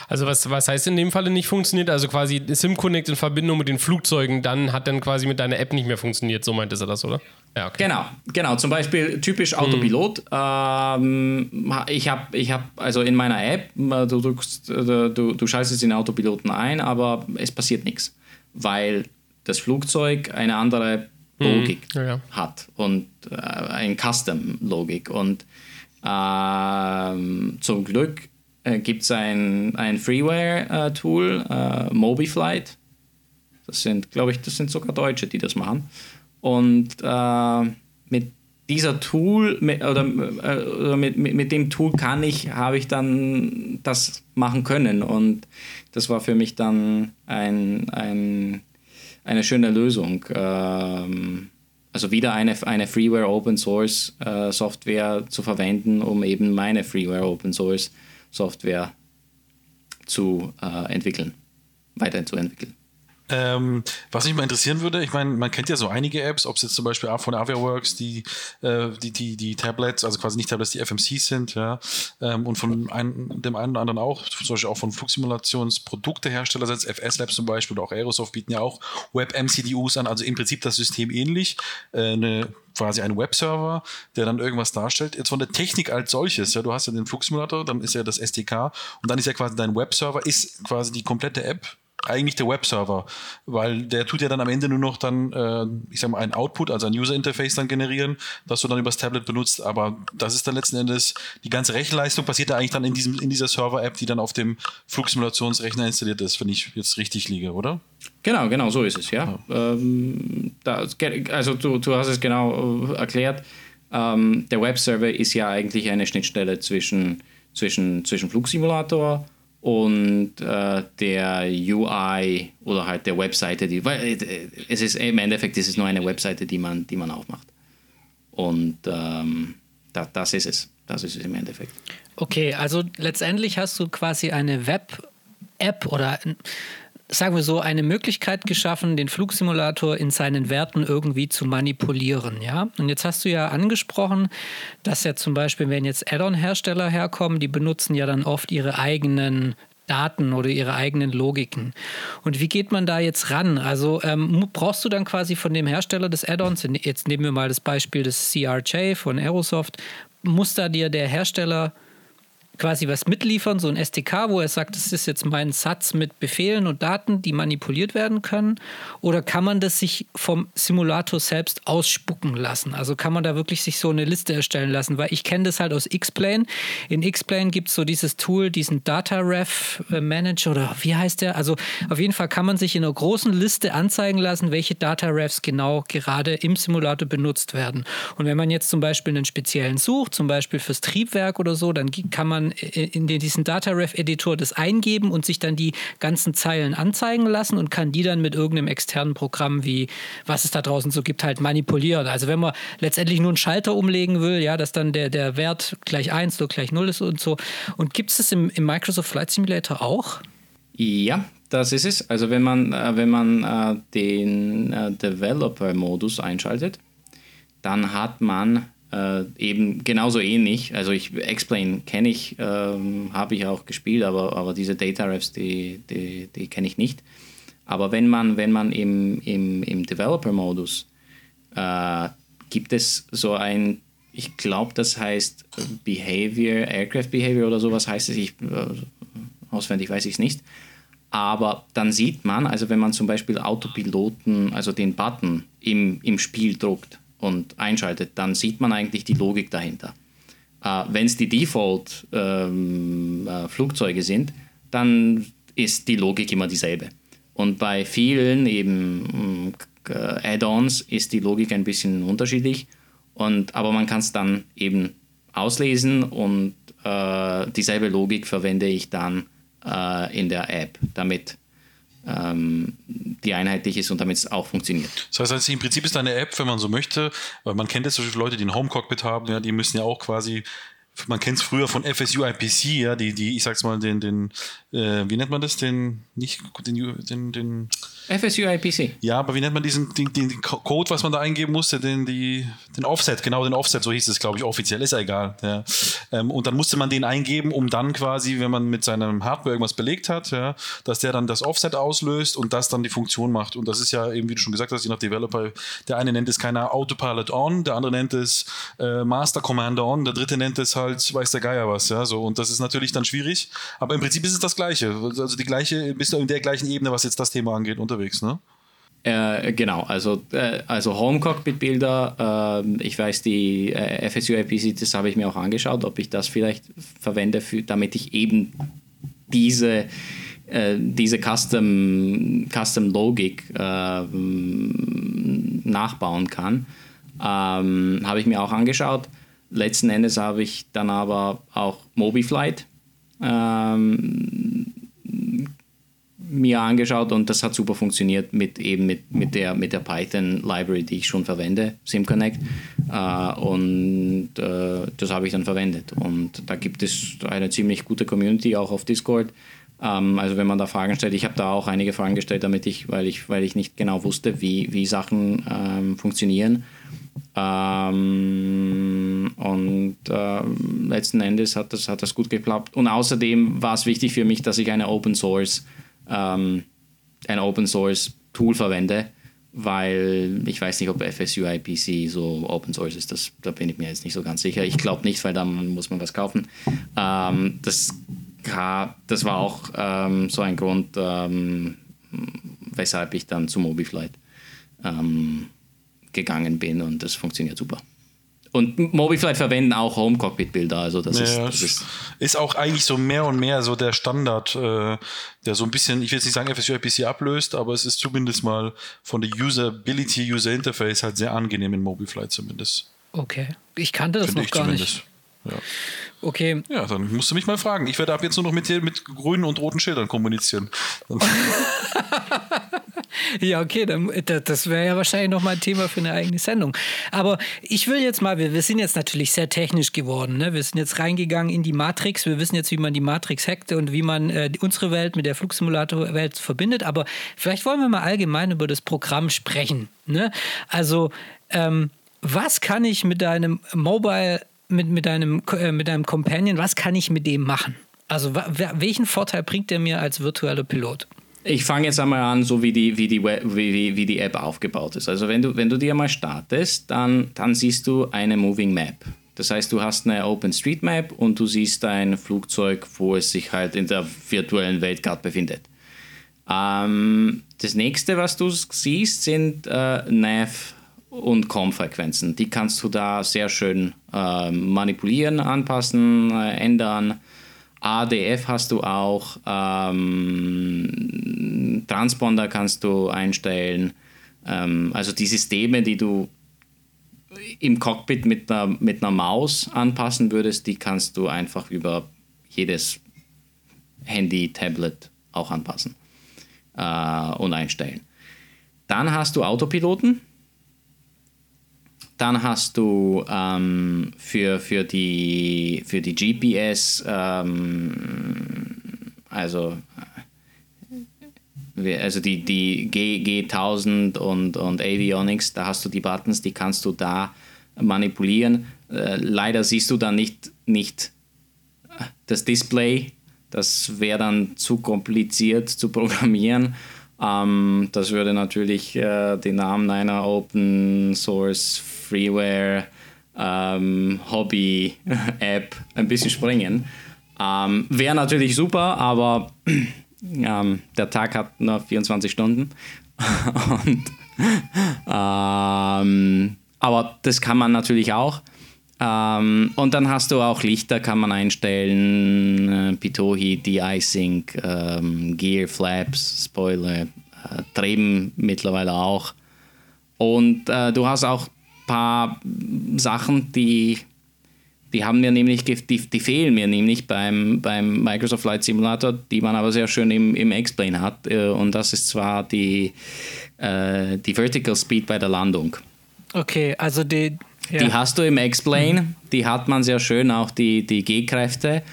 Also was, was heißt in dem Falle nicht funktioniert? Also quasi SimConnect in Verbindung mit den Flugzeugen, dann hat dann quasi mit deiner App nicht mehr funktioniert, so meinte er das, oder? Ja, okay. Genau, genau. Zum Beispiel typisch Autopilot. Mhm. Ähm, ich habe, ich hab, also in meiner App, du, drückst, du, du schaltest den Autopiloten ein, aber es passiert nichts, weil das Flugzeug eine andere mhm. Logik mhm. ja, ja. hat und äh, ein Custom-Logik. Und äh, zum Glück äh, gibt es ein, ein Freeware-Tool, äh, MobiFlight. Das sind, glaube ich, das sind sogar Deutsche, die das machen. Und äh, mit dieser Tool mit, oder, äh, oder mit, mit, mit, dem Tool kann ich, habe ich dann das machen können. Und das war für mich dann ein, ein, eine schöne Lösung. Ähm, also wieder eine, eine Freeware Open Source äh, Software zu verwenden, um eben meine Freeware Open Source Software zu äh, entwickeln, weiterzuentwickeln. Ähm, was mich mal interessieren würde, ich meine, man kennt ja so einige Apps, ob es jetzt zum Beispiel von Aviaworks, die, äh, die, die, die Tablets, also quasi nicht Tablets, die FMCs sind, ja, ähm, und von ein, dem einen oder anderen auch, zum Beispiel auch von Flugsimulationsproduktehersteller, selbst FS Labs zum Beispiel oder auch Aerosoft bieten ja auch Web-MCDUs an, also im Prinzip das System ähnlich, äh, eine quasi ein Webserver, der dann irgendwas darstellt. Jetzt von der Technik als solches, ja, du hast ja den Flugsimulator, dann ist ja das SDK und dann ist ja quasi dein Webserver, ist quasi die komplette App eigentlich der Webserver, weil der tut ja dann am Ende nur noch dann, äh, ich sag mal, ein Output, also ein User Interface dann generieren, das du dann übers Tablet benutzt, aber das ist dann letzten Endes, die ganze Rechenleistung passiert da eigentlich dann in, diesem, in dieser Server-App, die dann auf dem Flugsimulationsrechner installiert ist, wenn ich jetzt richtig liege, oder? Genau, genau, so ist es, ja. ja. Ähm, da, also du, du hast es genau äh, erklärt. Ähm, der Webserver ist ja eigentlich eine Schnittstelle zwischen, zwischen, zwischen Flugsimulator und äh, der UI oder halt der Webseite, die, weil äh, es ist im Endeffekt ist es nur eine Webseite, die man, die man aufmacht. Und ähm, da, das ist es. Das ist es im Endeffekt. Okay, also letztendlich hast du quasi eine Web-App oder sagen wir so, eine Möglichkeit geschaffen, den Flugsimulator in seinen Werten irgendwie zu manipulieren. Ja? Und jetzt hast du ja angesprochen, dass ja zum Beispiel, wenn jetzt Add-on-Hersteller herkommen, die benutzen ja dann oft ihre eigenen Daten oder ihre eigenen Logiken. Und wie geht man da jetzt ran? Also ähm, brauchst du dann quasi von dem Hersteller des Add-ons, jetzt nehmen wir mal das Beispiel des CRJ von Aerosoft, muss da dir der Hersteller quasi was mitliefern, so ein SDK, wo er sagt, das ist jetzt mein Satz mit Befehlen und Daten, die manipuliert werden können? Oder kann man das sich vom Simulator selbst ausspucken lassen? Also kann man da wirklich sich so eine Liste erstellen lassen? Weil ich kenne das halt aus X-Plane. In X-Plane gibt es so dieses Tool, diesen Data Ref äh, Manager oder wie heißt der? Also auf jeden Fall kann man sich in einer großen Liste anzeigen lassen, welche Data Refs genau gerade im Simulator benutzt werden. Und wenn man jetzt zum Beispiel einen speziellen sucht, zum Beispiel fürs Triebwerk oder so, dann kann man in diesen DataRef-Editor das eingeben und sich dann die ganzen Zeilen anzeigen lassen und kann die dann mit irgendeinem externen Programm wie, was es da draußen so gibt, halt manipulieren. Also wenn man letztendlich nur einen Schalter umlegen will, ja, dass dann der, der Wert gleich 1 oder gleich 0 ist und so. Und gibt es das im, im Microsoft Flight Simulator auch? Ja, das ist es. Also wenn man, äh, wenn man äh, den äh, Developer-Modus einschaltet, dann hat man äh, eben genauso ähnlich. Also ich Explain kenne ich, ähm, habe ich auch gespielt, aber, aber diese Data Refs, die, die, die kenne ich nicht. Aber wenn man, wenn man im, im, im Developer-Modus äh, gibt es so ein, ich glaube, das heißt Behavior, Aircraft Behavior oder sowas heißt es, ich, äh, auswendig weiß ich es nicht. Aber dann sieht man, also wenn man zum Beispiel Autopiloten, also den Button im, im Spiel druckt, und einschaltet, dann sieht man eigentlich die Logik dahinter. Äh, Wenn es die Default-Flugzeuge ähm, äh, sind, dann ist die Logik immer dieselbe. Und bei vielen eben äh, Add-ons ist die Logik ein bisschen unterschiedlich. Und, aber man kann es dann eben auslesen und äh, dieselbe Logik verwende ich dann äh, in der App, damit ähm, die einheitlich ist und damit es auch funktioniert. Das heißt, also im Prinzip ist eine App, wenn man so möchte, weil man kennt jetzt so viele Leute, die ein Home-Cockpit haben, ja, die müssen ja auch quasi man kennt es früher von FSU IPC, ja, die, die, ich sag's mal, den, den, äh, wie nennt man das, den, nicht, den, den, den FSU IPC. Ja, aber wie nennt man diesen, den, den Code, was man da eingeben musste, den, die, den Offset, genau, den Offset, so hieß es, glaube ich, offiziell, ist ja egal, ja. Ähm, und dann musste man den eingeben, um dann quasi, wenn man mit seinem Hardware irgendwas belegt hat, ja, dass der dann das Offset auslöst und das dann die Funktion macht. Und das ist ja eben, wie du schon gesagt hast, je nach Developer, der eine nennt es keiner Autopilot on, der andere nennt es äh, Master Commander on, der dritte nennt es halt weiß der Geier was, ja, so. Und das ist natürlich dann schwierig. Aber im Prinzip ist es das Gleiche. Also die gleiche, bist du in der gleichen Ebene, was jetzt das Thema angeht, unterwegs, ne? Äh, genau, also, äh, also Home Cockpit Bilder, äh, ich weiß, die äh, FSU IPC, das habe ich mir auch angeschaut, ob ich das vielleicht verwende, für, damit ich eben diese, äh, diese Custom, Custom Logik ähm, nachbauen kann. Ähm, habe ich mir auch angeschaut. Letzten Endes habe ich dann aber auch MobiFlight ähm, mir angeschaut und das hat super funktioniert mit eben mit, mit der, mit der Python Library, die ich schon verwende, SimConnect. Äh, und äh, das habe ich dann verwendet. Und da gibt es eine ziemlich gute Community auch auf Discord. Ähm, also wenn man da Fragen stellt, ich habe da auch einige Fragen gestellt, damit ich, weil ich, weil ich nicht genau wusste, wie, wie Sachen ähm, funktionieren. Ähm, und äh, letzten Endes hat das, hat das gut geklappt. Und außerdem war es wichtig für mich, dass ich eine Open Source, ähm, ein Open Source Tool verwende, weil ich weiß nicht, ob FSU IPC so Open Source ist. Das, da bin ich mir jetzt nicht so ganz sicher. Ich glaube nicht, weil dann muss man was kaufen. Ähm, das, das war auch ähm, so ein Grund, ähm, weshalb ich dann zu MobiFlight ähm, gegangen bin und das funktioniert super. Und Mobiflight verwenden auch Home-Cockpit-Bilder, also das, ja, ist, das ist, ist. auch eigentlich so mehr und mehr so der Standard, äh, der so ein bisschen, ich will jetzt nicht sagen FSU IPC ablöst, aber es ist zumindest mal von der Usability, User Interface halt sehr angenehm in Mobiflight zumindest. Okay, ich kannte das Finde noch gar zumindest. nicht. Ja. Okay. Ja, dann musst du mich mal fragen. Ich werde ab jetzt nur noch mit dir mit grünen und roten Schildern kommunizieren. [LAUGHS] ja, okay, dann, das wäre ja wahrscheinlich noch mal ein Thema für eine eigene Sendung. Aber ich will jetzt mal, wir, wir sind jetzt natürlich sehr technisch geworden. Ne? Wir sind jetzt reingegangen in die Matrix. Wir wissen jetzt, wie man die Matrix hackte und wie man äh, unsere Welt mit der Flugsimulator-Welt verbindet. Aber vielleicht wollen wir mal allgemein über das Programm sprechen. Ne? Also, ähm, was kann ich mit deinem Mobile mit, mit, deinem, äh, mit deinem Companion, was kann ich mit dem machen? Also welchen Vorteil bringt der mir als virtueller Pilot? Ich fange jetzt einmal an, so wie die, wie, die wie, wie die App aufgebaut ist. Also wenn du, wenn du die einmal startest, dann, dann siehst du eine Moving Map. Das heißt, du hast eine OpenStreetMap und du siehst ein Flugzeug, wo es sich halt in der virtuellen Welt gerade befindet. Ähm, das nächste, was du siehst, sind äh, NAV und COM-Frequenzen. Die kannst du da sehr schön äh, manipulieren, anpassen, äh, ändern. ADF hast du auch, ähm, Transponder kannst du einstellen. Ähm, also die Systeme, die du im Cockpit mit einer, mit einer Maus anpassen würdest, die kannst du einfach über jedes Handy, Tablet auch anpassen äh, und einstellen. Dann hast du Autopiloten. Dann hast du ähm, für, für, die, für die GPS, ähm, also, äh, also die, die G, G1000 und, und Avionics, da hast du die Buttons, die kannst du da manipulieren. Äh, leider siehst du dann nicht, nicht das Display das wäre dann zu kompliziert zu programmieren. Ähm, das würde natürlich äh, den Namen einer Open Source Freeware ähm, Hobby [LAUGHS] App ein bisschen springen. Ähm, wäre natürlich super, aber [CLEARS THROAT] ähm, der Tag hat nur 24 Stunden. [LAUGHS] Und, ähm, aber das kann man natürlich auch. Ähm, und dann hast du auch Lichter, kann man einstellen, äh, Pitohi, De-Icing, ähm, Gear, Flaps, Spoiler, äh, Treben mittlerweile auch. Und äh, du hast auch ein paar Sachen, die, die haben mir nämlich, die, die fehlen mir nämlich beim, beim Microsoft Flight Simulator, die man aber sehr schön im, im X-Plane hat. Äh, und das ist zwar die, äh, die Vertical Speed bei der Landung. Okay, also die, ja. Die hast du im X-Plane, mhm. die hat man sehr schön, auch die, die G-Kräfte.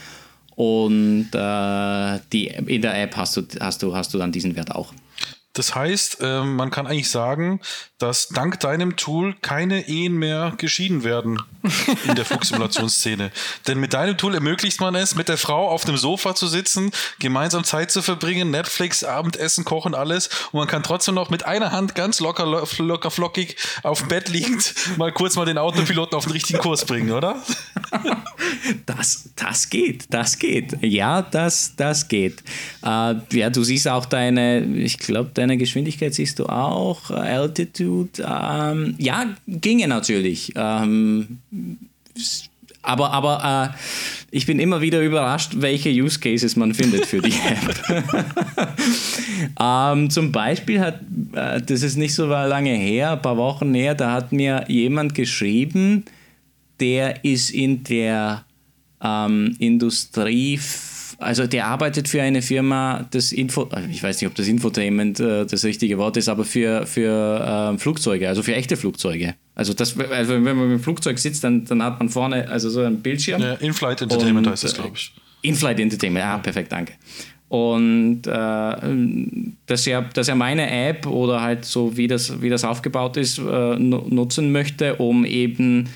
Und äh, die, in der App hast du, hast, du, hast du dann diesen Wert auch. Das heißt, äh, man kann eigentlich sagen, dass dank deinem Tool keine Ehen mehr geschieden werden in der [LAUGHS] Flugsimulationsszene. Denn mit deinem Tool ermöglicht man es, mit der Frau auf dem Sofa zu sitzen, gemeinsam Zeit zu verbringen, Netflix, Abendessen, Kochen, alles. Und man kann trotzdem noch mit einer Hand ganz locker, locker flockig auf dem Bett liegend mal kurz mal den Autopiloten auf den richtigen Kurs bringen, oder? [LAUGHS] Das, das geht, das geht. Ja, das, das geht. Äh, ja, du siehst auch deine, ich glaube, deine Geschwindigkeit siehst du auch, Altitude. Ähm, ja, ginge natürlich. Ähm, aber aber äh, ich bin immer wieder überrascht, welche Use Cases man findet für die [LAUGHS] App. ähm, zum Beispiel hat, äh, das ist nicht so lange her, ein paar Wochen her, da hat mir jemand geschrieben, der ist in der ähm, Industrie also der arbeitet für eine Firma, das Info, äh, ich weiß nicht, ob das Infotainment äh, das richtige Wort ist, aber für, für äh, Flugzeuge, also für echte Flugzeuge. Also, das, also wenn man im Flugzeug sitzt, dann, dann hat man vorne also so einen Bildschirm. Ja, In-Flight Entertainment und, heißt das, glaube ich. In-Flight Entertainment, ah, perfekt, danke. Und äh, dass, er, dass er meine App oder halt so, wie das, wie das aufgebaut ist, äh, nutzen möchte, um eben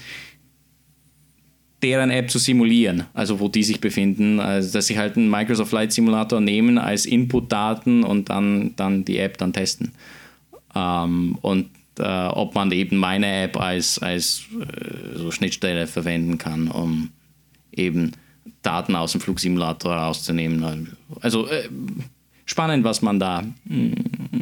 deren App zu simulieren, also wo die sich befinden, also dass sie halt einen Microsoft Flight Simulator nehmen als Inputdaten und dann, dann die App dann testen. Ähm, und äh, ob man eben meine App als, als äh, so Schnittstelle verwenden kann, um eben Daten aus dem Flugsimulator rauszunehmen. Also äh, spannend, was man da, mm,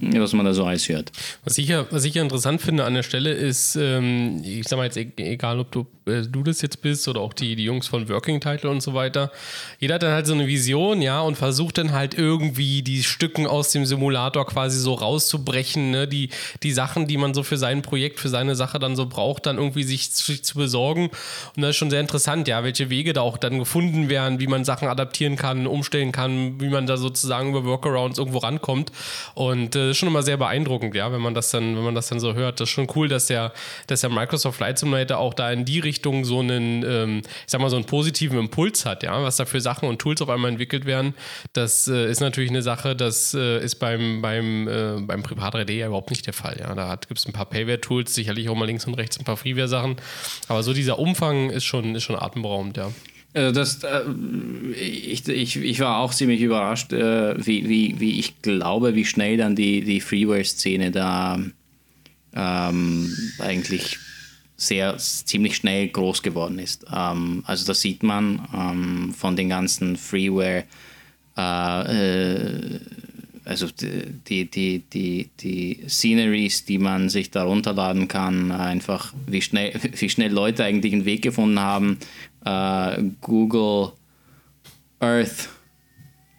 was man da so alles hört. Was ich ja, was ich ja interessant finde an der Stelle ist, ähm, ich sag mal jetzt, e-, egal ob du, äh, du das jetzt bist oder auch die, die Jungs von Working Title und so weiter, jeder hat dann halt so eine Vision, ja, und versucht dann halt irgendwie die Stücken aus dem Simulator quasi so rauszubrechen, ne? die, die Sachen, die man so für sein Projekt, für seine Sache dann so braucht, dann irgendwie sich zu, zu besorgen. Und das ist schon sehr interessant, ja, welche Wege da auch dann gefunden werden, wie man Sachen adaptieren kann, umstellen kann, wie man da sozusagen über Workarounds Workarounds irgendwo rankommt. Und äh, schon immer sehr beeindruckend, ja, wenn man das dann, wenn man das dann so hört. Das ist schon cool, dass der, dass der Microsoft Flight Simulator auch da in die Richtung so einen, ähm, ich sag mal, so einen positiven Impuls hat, ja, was da für Sachen und Tools auf einmal entwickelt werden. Das äh, ist natürlich eine Sache, das äh, ist beim, beim, äh, beim Privat 3D ja überhaupt nicht der Fall. Ja. Da gibt es ein paar Payware-Tools, sicherlich auch mal links und rechts ein paar Freeware-Sachen. Aber so dieser Umfang ist schon, ist schon atemberaubend, ja. Also das, äh, ich, ich, ich war auch ziemlich überrascht, äh, wie, wie, wie ich glaube, wie schnell dann die, die Freeware-Szene da ähm, eigentlich sehr ziemlich schnell groß geworden ist. Ähm, also das sieht man ähm, von den ganzen Freeware, äh, äh, also die, die, die, die Sceneries, die man sich da runterladen kann, einfach wie schnell, [LAUGHS] wie schnell Leute eigentlich einen Weg gefunden haben, äh, Google Earth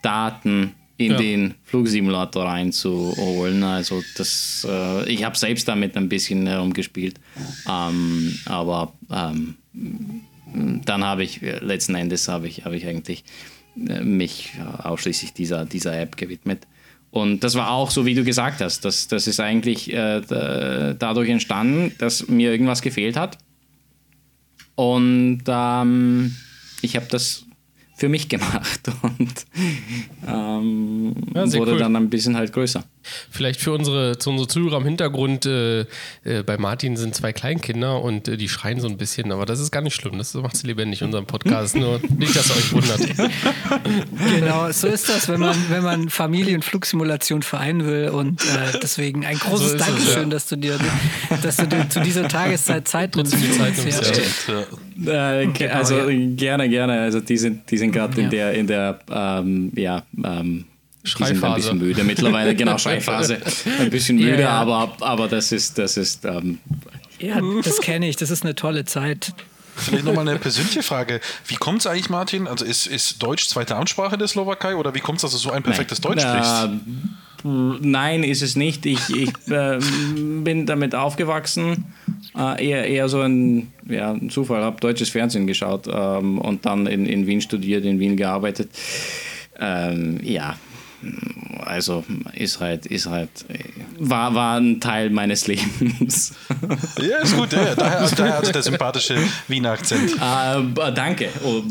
Daten in ja. den Flugsimulator reinzuholen. Also das, äh, ich habe selbst damit ein bisschen herumgespielt, ähm, aber ähm, dann habe ich letzten Endes habe ich, hab ich eigentlich äh, mich ausschließlich dieser, dieser App gewidmet. Und das war auch so, wie du gesagt hast. Das, das ist eigentlich äh, dadurch entstanden, dass mir irgendwas gefehlt hat. Und ähm, ich habe das für mich gemacht [LAUGHS] und ähm, ja, wurde cool. dann ein bisschen halt größer. Vielleicht für unsere, zu unsere Zuhörer im Hintergrund, äh, äh, bei Martin sind zwei Kleinkinder und äh, die schreien so ein bisschen, aber das ist gar nicht schlimm, das macht es lebendig, unseren Podcast, nur nicht, dass ihr euch wundert. [LAUGHS] Genau, so ist das, wenn man, wenn man Familie- und Flugsimulation vereinen will und äh, deswegen ein großes so Dankeschön, es, ja. dass du dir, dass du dir zu dieser Tageszeit Zeit Zeit nimmst ja. Äh, genau, also gerne, gerne, also die sind, die sind gerade in der, in der ähm, ja, ähm, Schreiphase. Die sind ein bisschen müde mittlerweile, [LAUGHS] genau, Schreiphase. Ein bisschen müde, ja, ja. Aber, aber das ist, das ist. Ähm, ja, das kenne ich, das ist eine tolle Zeit. Vielleicht nochmal eine persönliche Frage. Wie kommt es eigentlich, Martin? Also ist, ist Deutsch zweite Amtssprache der Slowakei oder wie kommt es, dass du so ein perfektes Nein. Deutsch sprichst? Nein, ist es nicht. Ich, ich äh, bin damit aufgewachsen. Äh, eher, eher so ein, ja, ein Zufall. habe deutsches Fernsehen geschaut ähm, und dann in, in Wien studiert, in Wien gearbeitet. Ähm, ja, also ist halt, ist halt, war, war ein Teil meines [LAUGHS] Lebens. Ja, ist gut, ja. daher, daher also der sympathische Wiener Akzent. Äh, danke. Oh,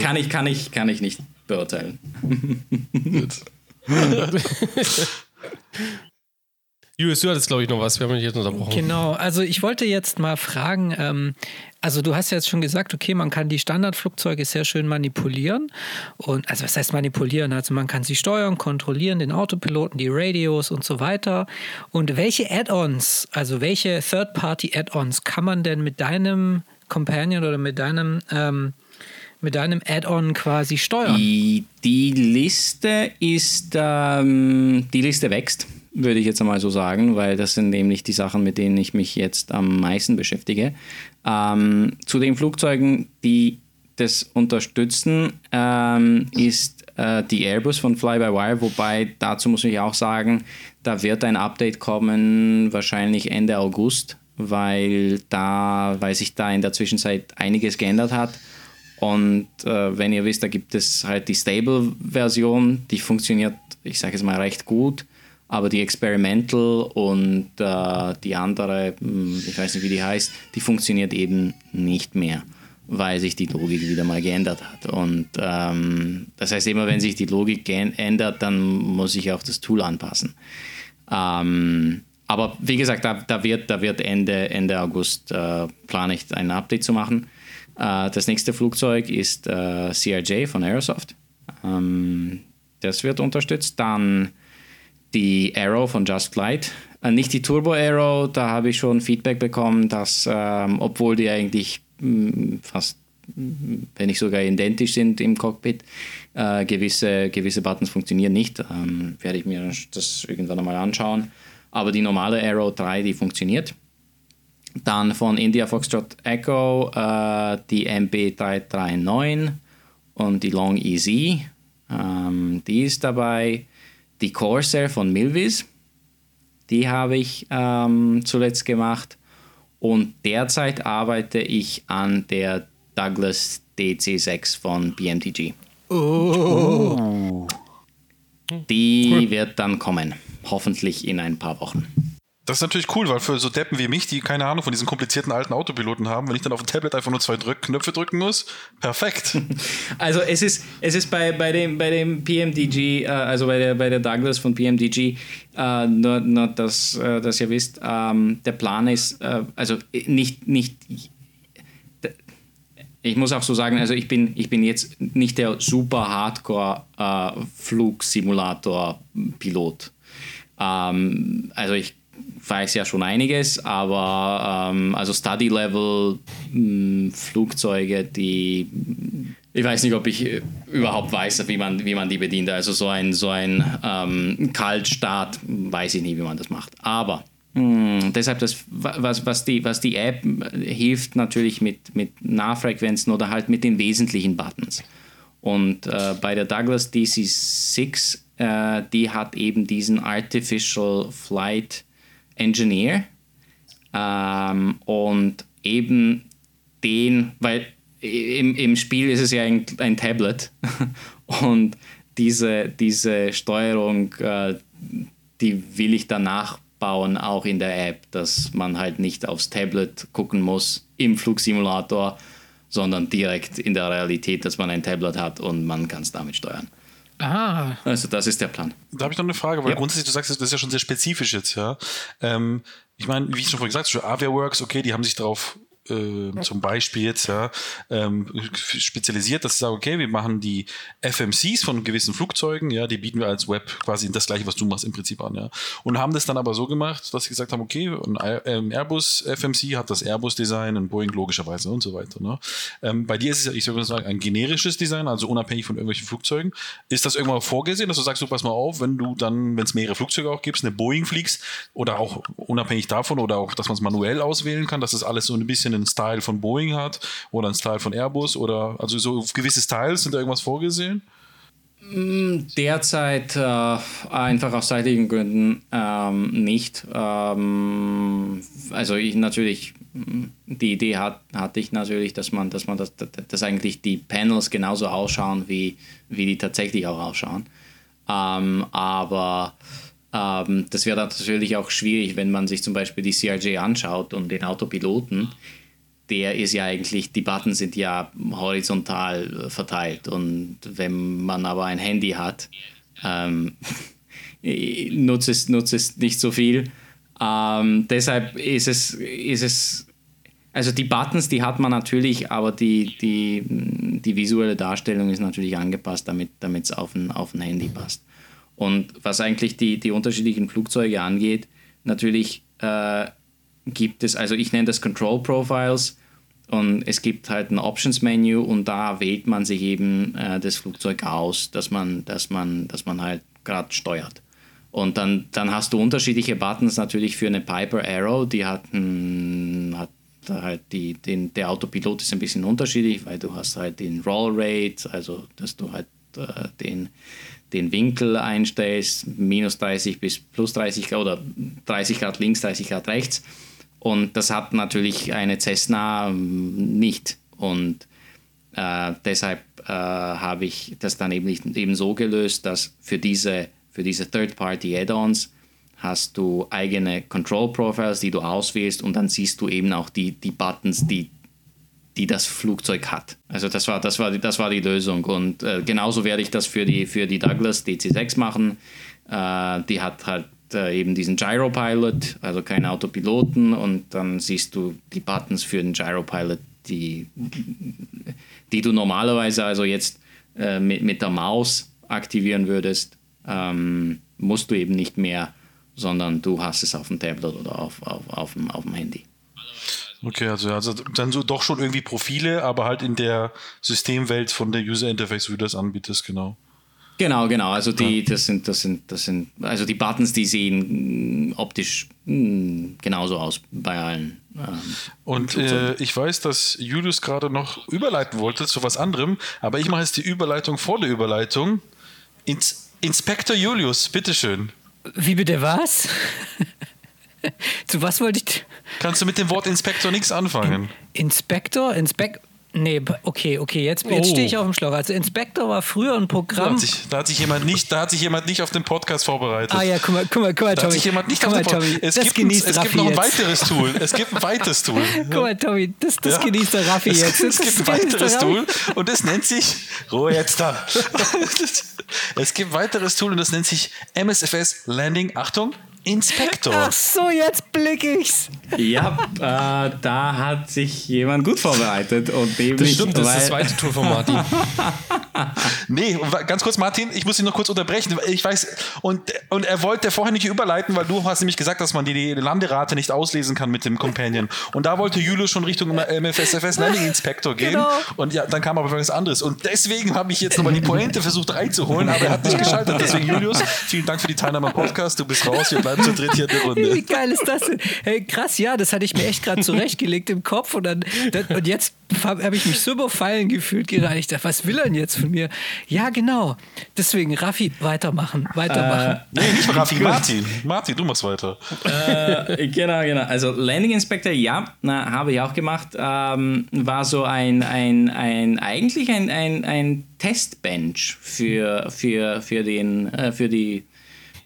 kann, ich, kann, ich, kann ich nicht beurteilen. Gut. [LAUGHS] Julius, du hattest, glaube ich, noch was. Wir haben dich jetzt unterbrochen. Genau, also ich wollte jetzt mal fragen, ähm, also du hast ja jetzt schon gesagt, okay, man kann die Standardflugzeuge sehr schön manipulieren. Und also was heißt manipulieren? Also man kann sie steuern, kontrollieren, den Autopiloten, die Radios und so weiter. Und welche Add-ons, also welche Third-Party-Add-ons kann man denn mit deinem Companion oder mit deinem ähm, mit deinem Add-on quasi steuern? Die, die Liste ist, ähm, die Liste wächst würde ich jetzt einmal so sagen, weil das sind nämlich die Sachen, mit denen ich mich jetzt am meisten beschäftige. Ähm, zu den Flugzeugen, die das unterstützen, ähm, ist äh, die Airbus von Fly-by-Wire, wobei dazu muss ich auch sagen, da wird ein Update kommen, wahrscheinlich Ende August, weil da, weil sich da in der Zwischenzeit einiges geändert hat. Und äh, wenn ihr wisst, da gibt es halt die Stable-Version, die funktioniert, ich sage es mal, recht gut. Aber die Experimental und äh, die andere, hm, ich weiß nicht, wie die heißt, die funktioniert eben nicht mehr, weil sich die Logik wieder mal geändert hat. Und ähm, das heißt, immer wenn sich die Logik ändert, dann muss ich auch das Tool anpassen. Ähm, aber wie gesagt, da, da, wird, da wird Ende, Ende August äh, plane ich ein Update zu machen. Äh, das nächste Flugzeug ist äh, CRJ von Aerosoft. Ähm, das wird unterstützt. Dann die Arrow von Just Flight. Äh, nicht die Turbo Arrow, da habe ich schon Feedback bekommen, dass, ähm, obwohl die eigentlich mm, fast, wenn nicht sogar identisch sind im Cockpit, gewisse, gewisse Buttons funktionieren nicht. Ähm, werde ich mir das irgendwann einmal anschauen. Aber die normale Arrow 3, die funktioniert. Dann von India Foxtrot Echo äh, die MB339 und die Long Easy. Ähm, die ist dabei die Corsair von Milvis. Die habe ich ähm, zuletzt gemacht. Und derzeit arbeite ich an der Douglas DC6 von BMTG. Oh. Die wird dann kommen. Hoffentlich in ein paar Wochen. Das ist natürlich cool, weil für so Deppen wie mich, die keine Ahnung von diesen komplizierten alten Autopiloten haben, wenn ich dann auf dem Tablet einfach nur zwei Drück Knöpfe drücken muss, perfekt. [LAUGHS] Also es ist, es ist bei, bei, dem, bei dem PMDG, äh, also bei der, bei der Douglas von PMDG, äh, nur, nur dass, äh, dass ihr wisst, ähm, der Plan ist, äh, also nicht, nicht ich muss auch so sagen, also ich bin, ich bin jetzt nicht der super Hardcore-Flugsimulator-Pilot. Äh, ähm, also ich weiß ja schon einiges, aber ähm, also Study-Level hm, die ich weiß nicht, ob ich äh, überhaupt weiß, wie man, wie man die bedient. Also so ein, so ein ähm, Kaltstart, weiß ich nicht, wie man das macht. Aber mh, hm, deshalb, das, was, was, die, was die App äh, hilft natürlich mit, mit Nahfrequenzen oder halt mit den wesentlichen Buttons. Und äh, bei der Douglas DC-6, äh, die hat eben diesen Artificial Flight Engineer ähm, und eben den, weil im, im Spiel ist es ja ein, ein Tablet [LAUGHS] und diese, diese Steuerung, äh, die will ich danach bauen, auch in der App, dass man halt nicht aufs Tablet gucken muss im Flugsimulator, sondern direkt in der Realität, dass man ein Tablet hat und man kann es damit steuern. Ah. Also das ist der Plan. Da habe ich noch eine Frage, weil ja. grundsätzlich, du sagst, das ist ja schon sehr spezifisch jetzt, ja. Ähm, ich meine, wie ich schon vorhin gesagt habe, Aviaworks, okay, die haben sich darauf äh, zum Beispiel jetzt ja, ähm, spezialisiert, dass sie sagen, okay, wir machen die FMCs von gewissen Flugzeugen, ja, die bieten wir als Web quasi das gleiche, was du machst im Prinzip an, ja. Und haben das dann aber so gemacht, dass sie gesagt haben, okay, ein ähm, Airbus FMC hat das Airbus-Design, ein Boeing logischerweise und so weiter. Ne? Ähm, bei dir ist es ich würde sagen, ein generisches Design, also unabhängig von irgendwelchen Flugzeugen. Ist das irgendwann vorgesehen, dass du sagst, du pass mal auf, wenn du dann, wenn es mehrere Flugzeuge auch gibt, eine Boeing fliegst oder auch unabhängig davon oder auch, dass man es manuell auswählen kann, dass das alles so ein bisschen einen Style von Boeing hat oder einen Style von Airbus oder also so gewisse Styles, sind da irgendwas vorgesehen? Mm, derzeit äh, einfach aus zeitlichen Gründen ähm, nicht. Ähm, also ich natürlich, mm, die Idee hat, hatte ich natürlich, dass man, dass man das, dass eigentlich die Panels genauso ausschauen, wie, wie die tatsächlich auch ausschauen. Ähm, aber ähm, das wäre natürlich auch schwierig, wenn man sich zum Beispiel die CRJ anschaut und den Autopiloten der ist ja eigentlich, die Buttons sind ja horizontal äh, verteilt. Und wenn man aber ein Handy hat, ähm, [LAUGHS] nutzt, es, nutzt es nicht so viel. Ähm, deshalb ist es, ist es, also die Buttons, die hat man natürlich, aber die, die, die visuelle Darstellung ist natürlich angepasst, damit es auf ein, auf ein Handy passt. Und was eigentlich die, die unterschiedlichen Flugzeuge angeht, natürlich äh, gibt es, also ich nenne das Control Profiles und es gibt halt ein Options-Menü und da wählt man sich eben äh, das Flugzeug aus, dass man, dass man, dass man halt gerade steuert. Und dann, dann hast du unterschiedliche Buttons natürlich für eine Piper Arrow, die hat, ein, hat halt die, den, der Autopilot ist ein bisschen unterschiedlich, weil du hast halt den Roll Rate, also dass du halt äh, den, den Winkel einstellst, minus 30 bis plus 30 Grad oder 30 Grad links, 30 Grad rechts. Und das hat natürlich eine Cessna ähm, nicht. Und äh, deshalb äh, habe ich das dann eben, eben so gelöst, dass für diese, für diese Third-Party-Add-ons hast du eigene Control-Profiles, die du auswählst und dann siehst du eben auch die, die Buttons, die, die das Flugzeug hat. Also das war, das war, die, das war die Lösung. Und äh, genauso werde ich das für die, für die Douglas DC6 machen. Äh, die hat halt äh, eben diesen Gyropilot, also kein Autopiloten und dann siehst du die Buttons für den Gyropilot, die, die du normalerweise also jetzt äh, mit, mit der Maus aktivieren würdest, ähm, musst du eben nicht mehr, sondern du hast es auf dem Tablet oder auf, auf, auf, dem, auf dem Handy. Okay, also, also dann so doch schon irgendwie Profile, aber halt in der Systemwelt von der User Interface, wie du das anbietest, genau. Genau, genau. Also die, das sind, das sind, das sind, also die Buttons, die sehen mm, optisch mh, mm, genauso aus bei allen. Ähm, und äh, ich weiß, dass Julius gerade noch überleiten wollte zu was anderem, aber ich mache jetzt die Überleitung vor der Überleitung. Ins Inspektor Julius, bitteschön. Wie bitte was? [LAUGHS] zu was wollte ich? Kannst du mit dem Wort Inspektor nichts anfangen? In Inspektor? Inspek Nee, okay, okay, jetzt, jetzt oh. stehe ich auf dem Schlauch. Also Inspector war früher ein Programm. Da hat, sich, da hat, sich, jemand nicht, da hat sich jemand nicht auf den Podcast vorbereitet. Ah ja, guck mal, guck mal, guck mal, da Tommy. Hat sich jemand nicht guck auf den Podcast. Es, gibt, ein, es gibt noch ein weiteres Tool. Es gibt ein weiteres Tool. [LAUGHS] guck mal, Tommy, das, das ja. genießt der Raffi es, jetzt. Es, [LAUGHS] es gibt ein weiteres Tool und das nennt sich Ruhe jetzt da. es gibt ein weiteres Tool und das nennt sich MSFS Landing. Achtung, Inspektor. Ach so, jetzt blick ich's. Ja, äh, da hat sich jemand gut vorbereitet und nämlich, das stimmt, das ist das zweite Tool von Martin. [LAUGHS] nee, ganz kurz, Martin, ich muss dich noch kurz unterbrechen. Ich weiß, und, und er wollte vorher nicht überleiten, weil du hast nämlich gesagt, dass man die, die Landerate nicht auslesen kann mit dem Companion. Und da wollte Julius schon Richtung MFSFS Landing Inspector gehen. Genau. Und ja, dann kam aber was anderes. Und deswegen habe ich jetzt nochmal die Pointe versucht reinzuholen, aber er hat nicht geschaltet. Deswegen, Julius, vielen Dank für die Teilnahme am Podcast. Du bist raus, wir bleiben zu dritt hier in der Runde. Wie geil ist das denn? Hey, krass, ja, das hatte ich mir echt gerade zurechtgelegt im Kopf. Und, dann, und jetzt habe ich mich so überfallen gefühlt gerade. Ich dachte, was will er denn jetzt von mir? Ja, genau. Deswegen, Raffi, weitermachen, weitermachen. Äh, nee, nicht Raffi, [LAUGHS] Martin. Martin, du machst weiter. Äh, genau, genau. Also Landing Inspector, ja, habe ich auch gemacht. Ähm, war so ein, ein, ein eigentlich ein, ein, ein Testbench für, für, für, den, äh, für die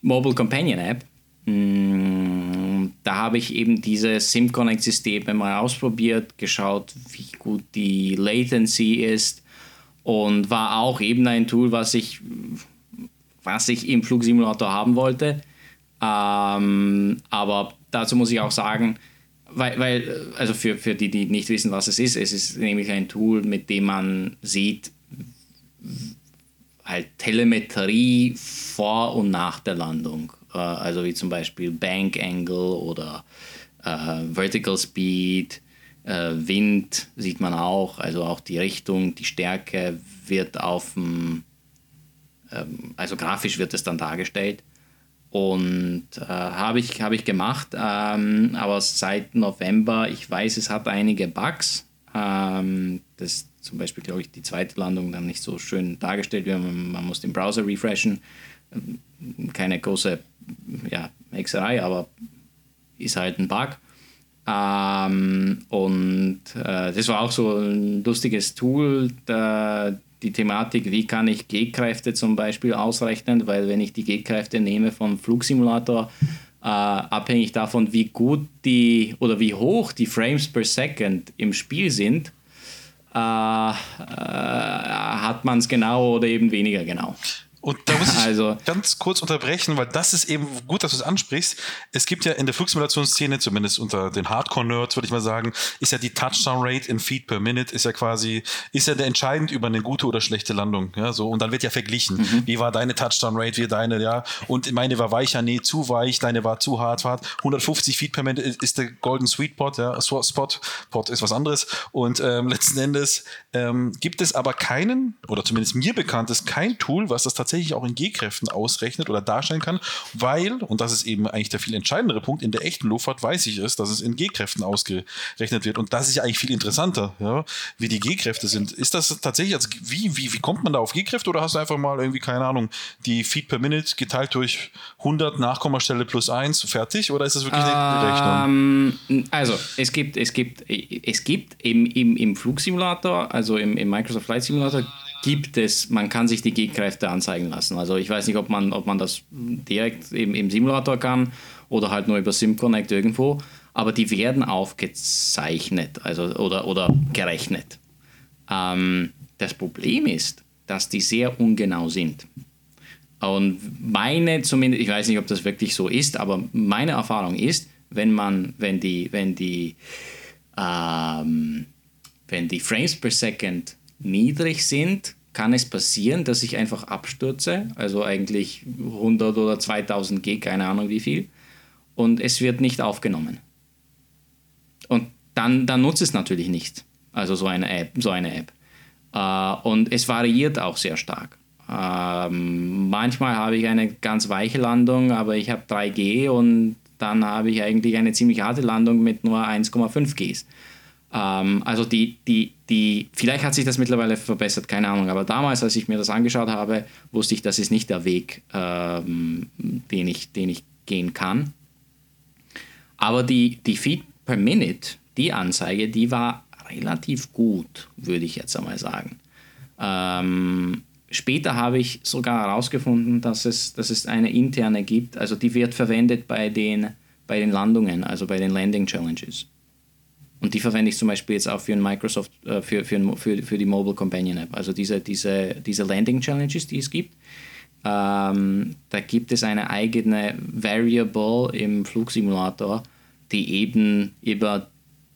Mobile Companion App. Mm, da habe ich eben diese SimConnect-Systeme mal ausprobiert, geschaut, wie gut die Latency ist und war auch eben ein Tool, was ich, was ich im Flugsimulator haben wollte. Ähm, aber dazu muss ich auch sagen, weil, weil, also für, für die, die nicht wissen, was es ist, es ist nämlich ein Tool, mit dem man sieht, halt Telemetrie vor und nach der Landung äh, also wie zum Beispiel Bank Angle oder äh, Vertical Speed, Wind sieht man auch, also auch die Richtung, die Stärke wird auf dem, ähm, also grafisch wird es dann dargestellt. Und äh, habe ich, hab ich gemacht, ähm, aber seit November, ich weiß, es hat einige Bugs. Ähm, das zum Beispiel, glaube ich, die zweite Landung dann nicht so schön dargestellt wird. Man, man muss den Browser refreshen. Ähm, keine große ja, Hexerei, aber ist halt ein Bug. Ähm, und äh, das war auch so ein lustiges Tool, da, die Thematik, wie kann ich G-Kräfte zum Beispiel ausrechnen, weil wenn ich die G-Kräfte nehme vom Flugsimulator, äh, abhängig davon, wie gut die oder wie hoch die Frames per Second im Spiel sind, äh, äh hat man es genau oder eben weniger genau. Und da muss ich [LAUGHS] also, ganz kurz unterbrechen, weil das ist eben gut, dass du es ansprichst. Es gibt ja in der Flugsimulationsszene, zumindest unter den Hardcore-Nerds, würde ich mal sagen, ist ja die Touchdown-Rate in Feet per Minute, ist ja quasi, ist ja der entscheidend über eine gute oder schlechte Landung. Ja, so, und dann wird ja verglichen. Mhm. Wie war deine Touchdown-Rate, wie deine, ja. Und meine war weicher, nee, zu weich, deine war zu hart, hart. 150 Feet per Minute ist der Golden Sweet Pot, ja. Spot, Pot ist was anderes. Und ähm, letzten Endes ähm, gibt es aber keinen, oder zumindest mir bekannt ist, kein Tool, was das tatsächlich tatsächlich auch in G-Kräften ausrechnet oder darstellen kann, weil, und das ist eben eigentlich der viel entscheidendere Punkt, in der echten Luftfahrt weiß ich es, dass es in G-Kräften ausgerechnet wird. Und das ist ja eigentlich viel interessanter, ja, wie die G-Kräfte sind. Ist das tatsächlich, also wie, wie, wie kommt man da auf G-Kräfte oder hast du einfach mal irgendwie, keine Ahnung, die Feet per Minute geteilt durch 100 Nachkommastelle plus 1 fertig oder ist das wirklich eine ähm, Rechnung? Also, es gibt, es gibt, es gibt im, im, im Flugsimulator, also im, im Microsoft Flight Simulator, gibt es, man kann sich die G-Kräfte anzeigen lassen. Also ich weiß nicht, ob man, ob man das direkt im, im Simulator kann oder halt nur über SimConnect irgendwo, aber die werden aufgezeichnet also, oder, oder gerechnet. Ähm, das Problem ist, dass die sehr ungenau sind. Und meine zumindest, ich weiß nicht, ob das wirklich so ist, aber meine Erfahrung ist, wenn man, wenn die, wenn die, ähm, wenn die Frames per Second niedrig sind, kann es passieren, dass ich einfach abstürze, also eigentlich 100 oder 2000 G, keine Ahnung wie viel, und es wird nicht aufgenommen. Und dann, dann nutzt es natürlich nicht, also so eine App. So eine App. Äh, und es variiert auch sehr stark. Ähm, manchmal habe ich eine ganz weiche Landung, aber ich habe 3G und dann habe ich eigentlich eine ziemlich harte Landung mit nur 1,5 Gs. Ähm, also die, die, die, vielleicht hat sich das mittlerweile verbessert, keine Ahnung, aber damals, als ich mir das angeschaut habe, wusste ich, das ist nicht der Weg, ähm, den, ich, den ich gehen kann. Aber die, die Feed per Minute, die Anzeige, die war relativ gut, würde ich jetzt einmal sagen. Ähm, später habe ich sogar herausgefunden, dass es, dass es eine interne gibt, also die wird verwendet bei den, bei den Landungen, also bei den Landing Challenges. Und die verwende ich zum Beispiel jetzt auch für ein Microsoft, äh, für, für, für, für die Mobile Companion App. Also diese, diese, diese Landing Challenges, die es gibt. Ähm, da gibt es eine eigene Variable im Flugsimulator, die eben über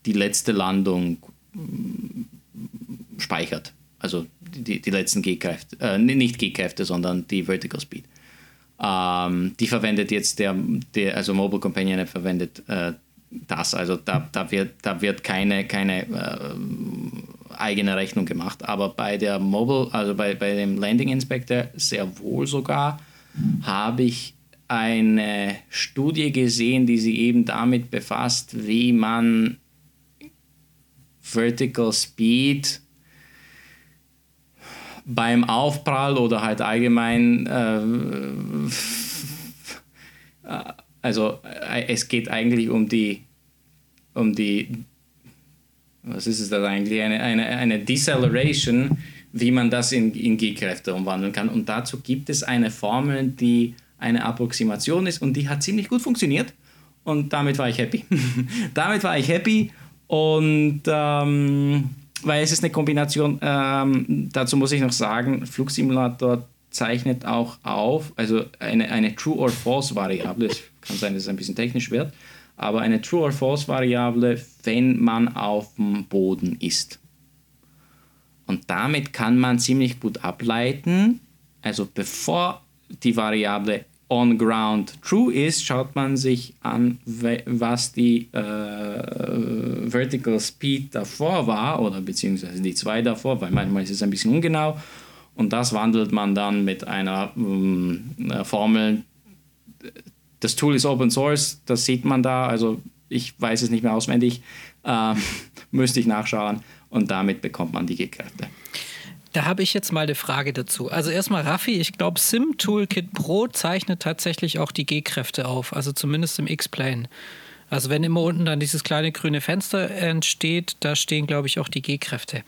die letzte Landung mm, speichert. Also die, die letzten G-Kräfte, äh, nicht G-Kräfte, sondern die Vertical Speed. Ähm, die verwendet jetzt der, der, also Mobile Companion App verwendet äh, das. Also da, da, wird, da wird keine, keine äh, eigene Rechnung gemacht. Aber bei der Mobile, also bei, bei dem Landing Inspector sehr wohl sogar, habe ich eine Studie gesehen, die sich eben damit befasst, wie man Vertical Speed beim Aufprall oder halt allgemein, äh, also äh, es geht eigentlich um die, um die, was ist es da eigentlich, eine, eine, eine Deceleration, wie man das in, in G-Kräfte umwandeln kann. Und dazu gibt es eine Formel, die eine Approximation ist und die hat ziemlich gut funktioniert. Und damit war ich happy. [LAUGHS] damit war ich happy und ähm, weil es ist eine Kombination, ähm, dazu muss ich noch sagen, Flugsimulator zeichnet auch auf, also eine, eine True or False Variable, es kann sein, dass es ein bisschen technisch wird, aber eine True or False Variable, wenn man auf dem Boden ist. Und damit kann man ziemlich gut ableiten, also bevor die Variable on ground true ist, schaut man sich an, was die äh, Vertical Speed davor war oder beziehungsweise die zwei davor, weil manchmal ist es ein bisschen ungenau und das wandelt man dann mit einer äh, Formel. Das Tool ist Open Source, das sieht man da, also ich weiß es nicht mehr auswendig, äh, [LAUGHS] müsste ich nachschauen und damit bekommt man die G-Kräfte. Da habe ich jetzt mal eine Frage dazu. Also erstmal Raffi, ich glaube Sim Toolkit Pro zeichnet tatsächlich auch die G-Kräfte auf, also zumindest im X-Plane. Also wenn immer unten dann dieses kleine grüne Fenster entsteht, da stehen, glaube ich, auch die G-Kräfte.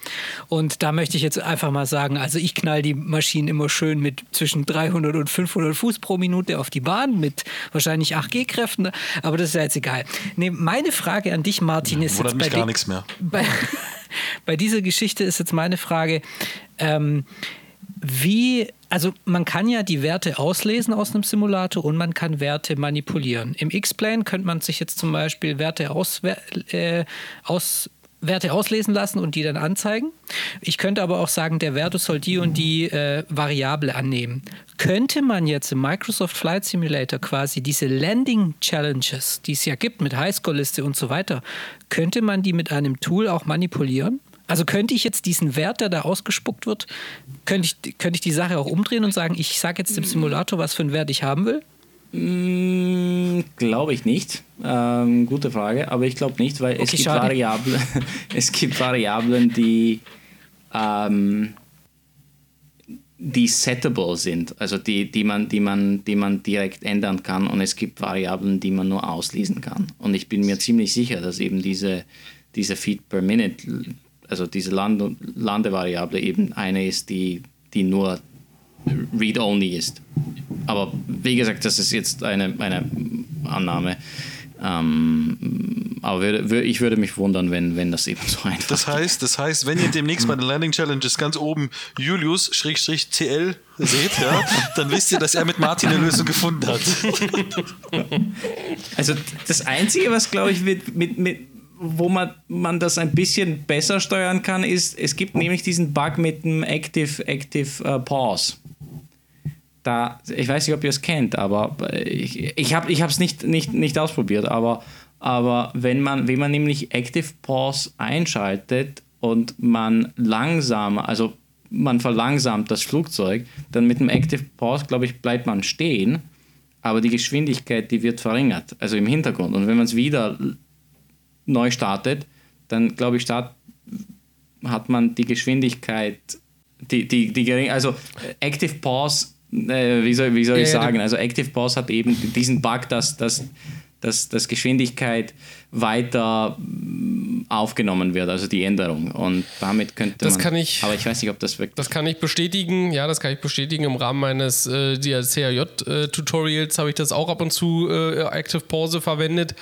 Und da möchte ich jetzt einfach mal sagen, also ich knall die Maschinen immer schön mit zwischen 300 und 500 Fuß pro Minute auf die Bahn mit wahrscheinlich 8 G-Kräften, aber das ist ja jetzt egal. Nee, meine Frage an dich, Martin, ist Wundert jetzt mich gar nichts mehr. [LAUGHS] Bei, bei dieser Geschichte ist jetzt meine Frage, ähm, wie, also man kann ja die Werte auslesen aus einem Simulator und man kann Werte manipulieren. Im X-Plane könnte man sich jetzt zum Beispiel Werte aus, äh, aus Werte auslesen lassen und die dann anzeigen. Ich könnte aber auch sagen, der Wert soll die und die äh, Variable annehmen. Könnte man jetzt im Microsoft Flight Simulator quasi diese Landing Challenges, die es ja gibt mit Highscore-Liste und so weiter, könnte man die mit einem Tool auch manipulieren? Also könnte ich jetzt diesen Wert, der da ausgespuckt wird, könnte ich, könnte ich die Sache auch umdrehen und sagen, ich sage jetzt dem Simulator, was für einen Wert ich haben will? Mm, glaube ich nicht. Ähm, gute Frage, aber ich glaube nicht, weil okay, es, gibt Variablen, [LAUGHS] es gibt Variablen, die, ähm, die settable sind, also die, die, man, die, man, die man direkt ändern kann und es gibt Variablen, die man nur auslesen kann. Und ich bin mir ziemlich sicher, dass eben diese, diese Feed per Minute also diese Land Landevariable eben eine ist, die, die nur read-only ist. Aber wie gesagt, das ist jetzt eine, eine Annahme. Ähm, aber würde, ich würde mich wundern, wenn, wenn das eben so [LAUGHS] einfach das heißt, Das heißt, wenn ihr demnächst bei den Landing Challenges ganz oben Julius-CL seht, ja, dann wisst ihr, dass er mit Martin eine Lösung gefunden hat. Also das Einzige, was glaube ich mit, mit, mit wo man, man das ein bisschen besser steuern kann, ist, es gibt nämlich diesen Bug mit dem Active, Active uh, Pause. Da, ich weiß nicht, ob ihr es kennt, aber ich, ich habe es nicht, nicht, nicht ausprobiert, aber, aber wenn, man, wenn man nämlich Active Pause einschaltet und man langsam, also man verlangsamt das Flugzeug, dann mit dem Active Pause, glaube ich, bleibt man stehen, aber die Geschwindigkeit, die wird verringert, also im Hintergrund. Und wenn man es wieder neu startet, dann glaube ich, start, hat man die Geschwindigkeit, die, die, die gering, also Active Pause, äh, wie soll, wie soll ja, ich sagen, also Active Pause hat eben diesen Bug, dass, dass, dass, dass Geschwindigkeit weiter aufgenommen wird, also die Änderung. Und damit könnte das man. Kann ich, aber ich weiß nicht, ob das wirklich. Das kann ich bestätigen, ja, das kann ich bestätigen. Im Rahmen meines äh, CAJ-Tutorials habe ich das auch ab und zu äh, Active Pause verwendet,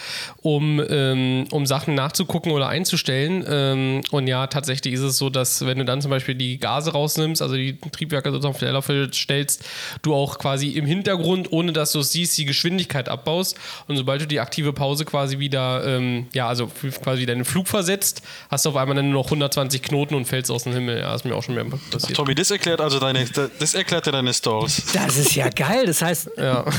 um, ähm, um Sachen nachzugucken oder einzustellen. Ähm, und ja, tatsächlich ist es so, dass wenn du dann zum Beispiel die Gase rausnimmst, also die Triebwerke sozusagen auf der Leerlauf stellst, du auch quasi im Hintergrund, ohne dass du es siehst, die Geschwindigkeit abbaust. Und sobald du die aktive Pause quasi wieder äh, ähm, ja, also quasi deine Flug, versetzt, hast du auf einmal dann nur noch 120 Knoten und fällst aus dem Himmel. Ja, ist mir auch schon mehr passiert. Ach, Tommy, das erklärt also deine, das erklärt dir deine Stalls. Das ist ja geil. Das heißt. Ja. [LAUGHS]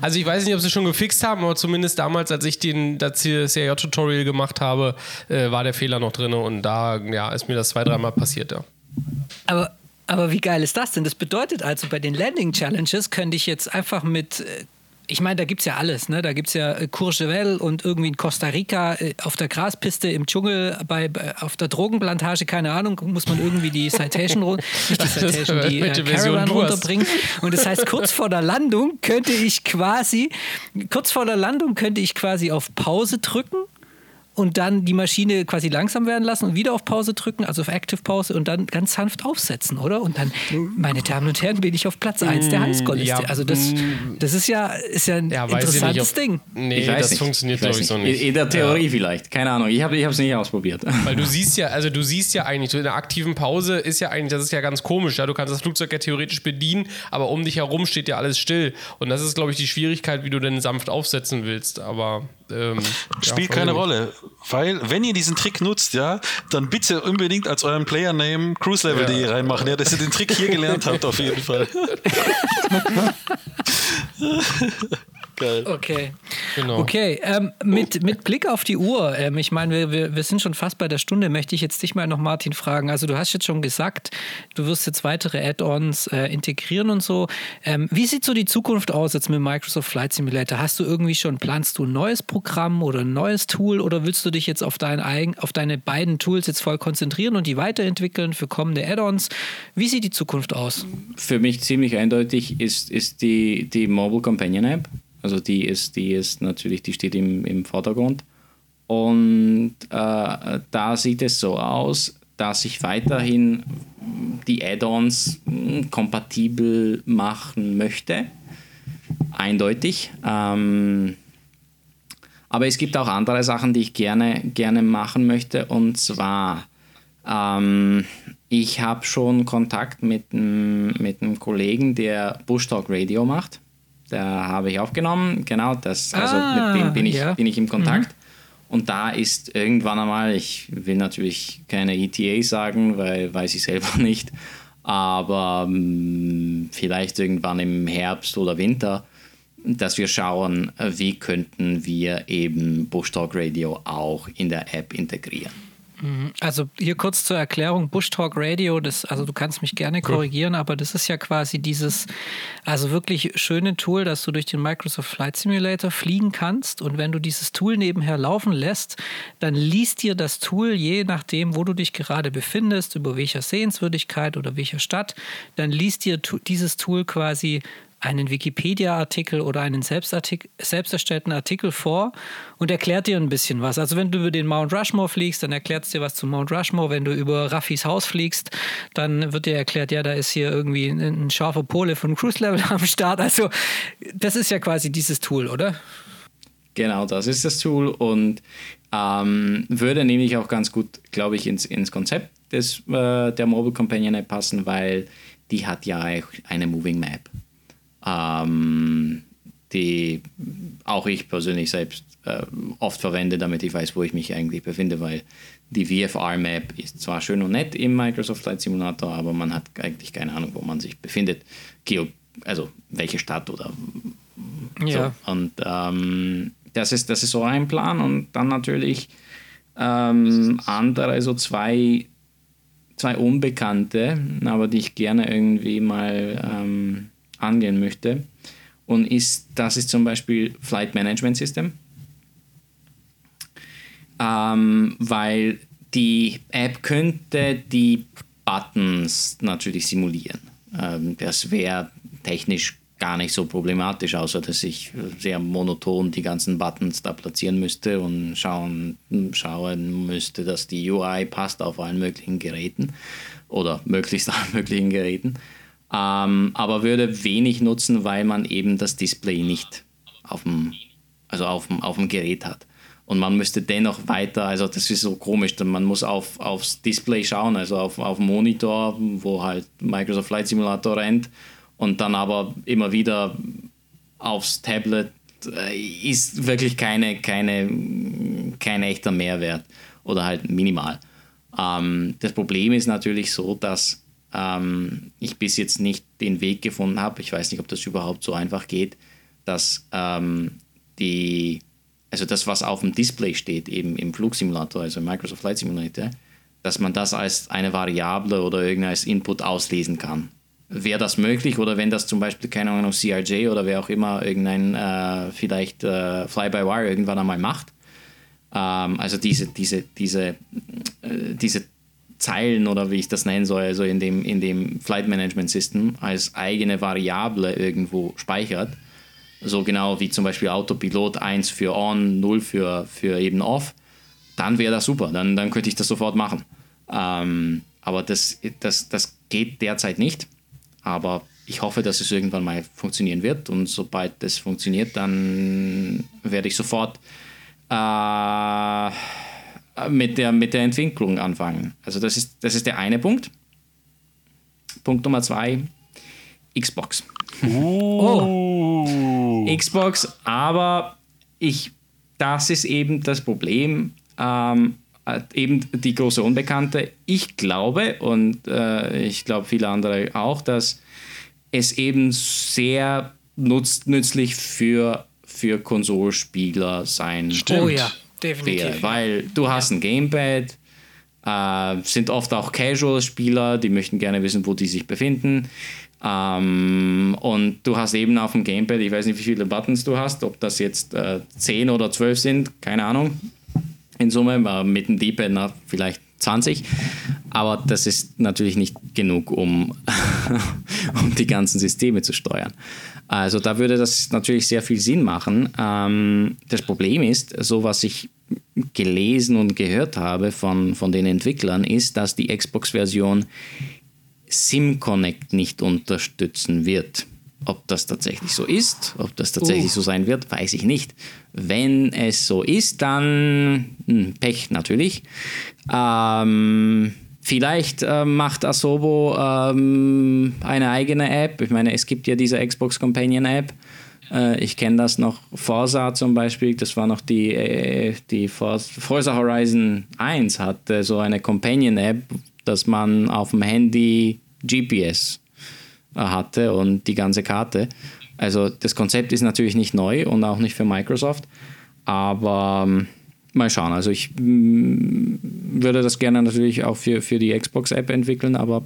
Also ich weiß nicht, ob sie schon gefixt haben, aber zumindest damals, als ich den das CRJ-Tutorial gemacht habe, äh, war der Fehler noch drin und da ja, ist mir das zwei, dreimal passiert, ja. Aber aber wie geil ist das denn? Das bedeutet also, bei den Landing Challenges könnte ich jetzt einfach mit äh, ich meine, da gibt es ja alles. Ne? Da gibt es ja äh, Courchevel und irgendwie in Costa Rica äh, auf der Graspiste im Dschungel, bei, auf der Drogenplantage, keine Ahnung, muss man irgendwie die Citation, [LAUGHS] nicht die Citation, die äh, Caravan runterbringen. Und das heißt, kurz vor der Landung könnte ich quasi, kurz vor der Landung könnte ich quasi auf Pause drücken und dann die Maschine quasi langsam werden lassen und wieder auf Pause drücken, also auf Active Pause und dann ganz sanft aufsetzen, oder? Und dann, meine Damen und Herren, bin ich auf Platz 1 der mm, Highscore-Liste. Ja, also das, mm. das ist ja, ist ja ein ja, interessantes nicht, ob, Ding. Nee, das nicht. funktioniert, glaube ich, so nicht. In der Theorie ja. vielleicht, keine Ahnung. Ich habe es nicht ausprobiert. [LAUGHS] Weil du siehst ja, also du siehst ja eigentlich, in der aktiven Pause ist ja eigentlich, das ist ja ganz komisch, ja, du kannst das Flugzeug ja theoretisch bedienen, aber um dich herum steht ja alles still. Und das ist, glaube ich, die Schwierigkeit, wie du denn sanft aufsetzen willst. Aber ähm, spielt ja, keine Rolle, weil wenn ihr diesen Trick nutzt, ja, dann bitte unbedingt als euren Player Name cruiselevel.de ja. reinmachen, ja, dass ihr den Trick hier gelernt habt auf jeden Fall. [LAUGHS] Geil. Okay. Genau. Okay, ähm, mit, mit Blick auf die Uhr, ähm, ich meine, wir, wir, wir sind schon fast bei der Stunde, möchte ich jetzt dich mal noch, Martin, fragen. Also, du hast jetzt schon gesagt, du wirst jetzt weitere Add-ons äh, integrieren und so. Ähm, wie sieht so die Zukunft aus jetzt mit Microsoft Flight Simulator? Hast du irgendwie schon, planst du ein neues Programm oder ein neues Tool oder willst du dich jetzt auf, dein eigen, auf deine beiden Tools jetzt voll konzentrieren und die weiterentwickeln für kommende Add-ons? Wie sieht die Zukunft aus? Für mich ziemlich eindeutig ist, ist die, die Mobile Companion App. Also die ist, die ist natürlich, die steht im, im Vordergrund. Und äh, da sieht es so aus, dass ich weiterhin die Add-ons hm, kompatibel machen möchte. Eindeutig. Ähm, aber es gibt auch andere Sachen, die ich gerne, gerne machen möchte. Und zwar, ähm, ich habe schon Kontakt mit, mit einem Kollegen, der Bush Talk Radio macht. Da habe ich aufgenommen, genau, das, also ah, mit dem bin ich, ja. bin ich im Kontakt. Mhm. Und da ist irgendwann einmal, ich will natürlich keine ETA sagen, weil weiß ich selber [LAUGHS] nicht, aber mh, mm, vielleicht irgendwann im Herbst oder Winter, dass wir schauen, wie könnten wir eben Bush Talk Radio auch in der App integrieren. Mhm. Also hier kurz zur Erklärung, Bush Talk Radio, das, also du kannst mich gerne korrigieren, aber das ist ja quasi dieses, also wirklich schöne Tool, dass du durch den Microsoft Flight Simulator fliegen kannst und wenn du dieses Tool nebenher laufen lässt, dann liest dir das Tool, je nachdem, wo du dich gerade befindest, über welcher Sehenswürdigkeit oder welcher Stadt, dann liest dir dieses Tool quasi einen Wikipedia-Artikel oder einen selbst erstellten Artikel vor und erklärt dir ein bisschen was. Also wenn du über den Mount Rushmore fliegst, dann erklärt es dir was zu Mount Rushmore. Wenn du über Raffis Haus fliegst, dann wird dir erklärt, ja, da ist hier irgendwie ein, ein scharfer Pole von Cruise Level [LAUGHS] am Start. Also das ist ja quasi dieses Tool, oder? Genau, das ist das Tool und ähm, würde nämlich auch ganz gut, glaube ich, ins, ins Konzept des, äh, der Mobile Companion App passen, weil die hat ja eine Moving Map ähm, die auch ich persönlich selbst äh, oft verwende, damit ich weiß, wo ich mich eigentlich befinde, weil die VFR-Map ist zwar schön und nett im Microsoft Flight Simulator, aber man hat eigentlich keine Ahnung, wo man sich befindet. Geo also welche Stadt oder ja. so. Und ähm, das, ist, das ist so ein Plan und dann natürlich ähm, andere, so zwei, zwei Unbekannte, aber die ich gerne irgendwie mal ähm, angehen möchte. Und ist, das ist zum Beispiel Flight Management System, ähm, weil die App könnte die Buttons natürlich simulieren. Ähm, das wäre technisch gar nicht so problematisch, außer dass ich sehr monoton die ganzen Buttons da platzieren müsste und schauen, schauen müsste, dass die UI passt auf allen möglichen Geräten oder möglichst allen möglichen Geräten ähm, aber würde wenig nutzen, weil man eben das Display nicht auf dem, also auf dem, auf dem Gerät hat. Und man müsste dennoch weiter, also das ist so komisch, man muss auf, aufs Display schauen, also auf, auf Monitor, wo halt Microsoft Flight Simulator rennt und dann aber immer wieder aufs Tablet äh, ist wirklich keine, keine, kein echter Mehrwert. oder halt minimal. Ähm, das Problem ist natürlich so, dass ähm, ich bis jetzt nicht den Weg gefunden habe, ich weiß nicht, ob das überhaupt so einfach geht, dass ähm, die, also das, was auf dem Display steht, eben im Flugsimulator, also im Microsoft Flight Simulator, dass man das als eine Variable oder irgendein Input auslesen kann. Wäre das möglich oder wenn das zum Beispiel, keine Ahnung, CRJ oder wer auch immer irgendein äh, vielleicht äh, Fly-by-Wire irgendwann einmal macht, ähm, also diese, diese, diese, äh, diese Zeilen oder wie ich das nennen soll, also in dem, in dem Flight Management System als eigene Variable irgendwo speichert, so genau wie zum Beispiel Autopilot 1 für On, 0 für, für eben Off, dann wäre das super, dann, dann könnte ich das sofort machen. Ähm, aber das, das, das geht derzeit nicht. Aber ich hoffe, dass es irgendwann mal funktionieren wird. Und sobald das funktioniert, dann werde ich sofort äh, mit, der, mit der Entwicklung anfangen. Also das ist, das ist der eine Punkt. Punkt Nummer zwei, Xbox. Oh. [LAUGHS] Xbox, aber ich, das ist eben das Problem. Ähm, eben die große Unbekannte. Ich glaube und äh, ich glaube viele andere auch, dass es eben sehr nutz, nützlich für, für Konsolspieler sein Stimmt. Oh ja, definitiv. Wäre, weil du hast ja. ein Gamepad, äh, sind oft auch Casual-Spieler, die möchten gerne wissen, wo die sich befinden. Ähm, und du hast eben auf dem Gamepad, ich weiß nicht, wie viele Buttons du hast, ob das jetzt äh, 10 oder 12 sind, keine Ahnung in Summe, war mit dem D-Pad vielleicht 20. Aber das ist natürlich nicht genug, um, [LAUGHS] um die ganzen Systeme zu steuern. Also da würde das natürlich sehr viel Sinn machen. Ähm, das Problem ist, so was ich gelesen und gehört habe von, von den Entwicklern, ist, dass die Xbox-Version SimConnect nicht unterstützen wird. Ob das tatsächlich so ist, ob das tatsächlich uh. so sein wird, weiß ich nicht. Wenn es so ist, dann hm, Pech natürlich. Ähm, vielleicht äh, macht Asobo ähm, eine eigene App. Ich meine, es gibt ja diese Xbox Companion App. Äh, ich kenne das noch. Forza zum Beispiel, das war noch die, äh, die Forza Horizon 1 hatte so eine Companion App, dass man auf dem Handy GPS hatte und die ganze Karte. Also das Konzept ist natürlich nicht neu und auch nicht für Microsoft, aber ähm, mal schauen. Also ich mm, würde das gerne natürlich auch für, für die Xbox-App entwickeln, aber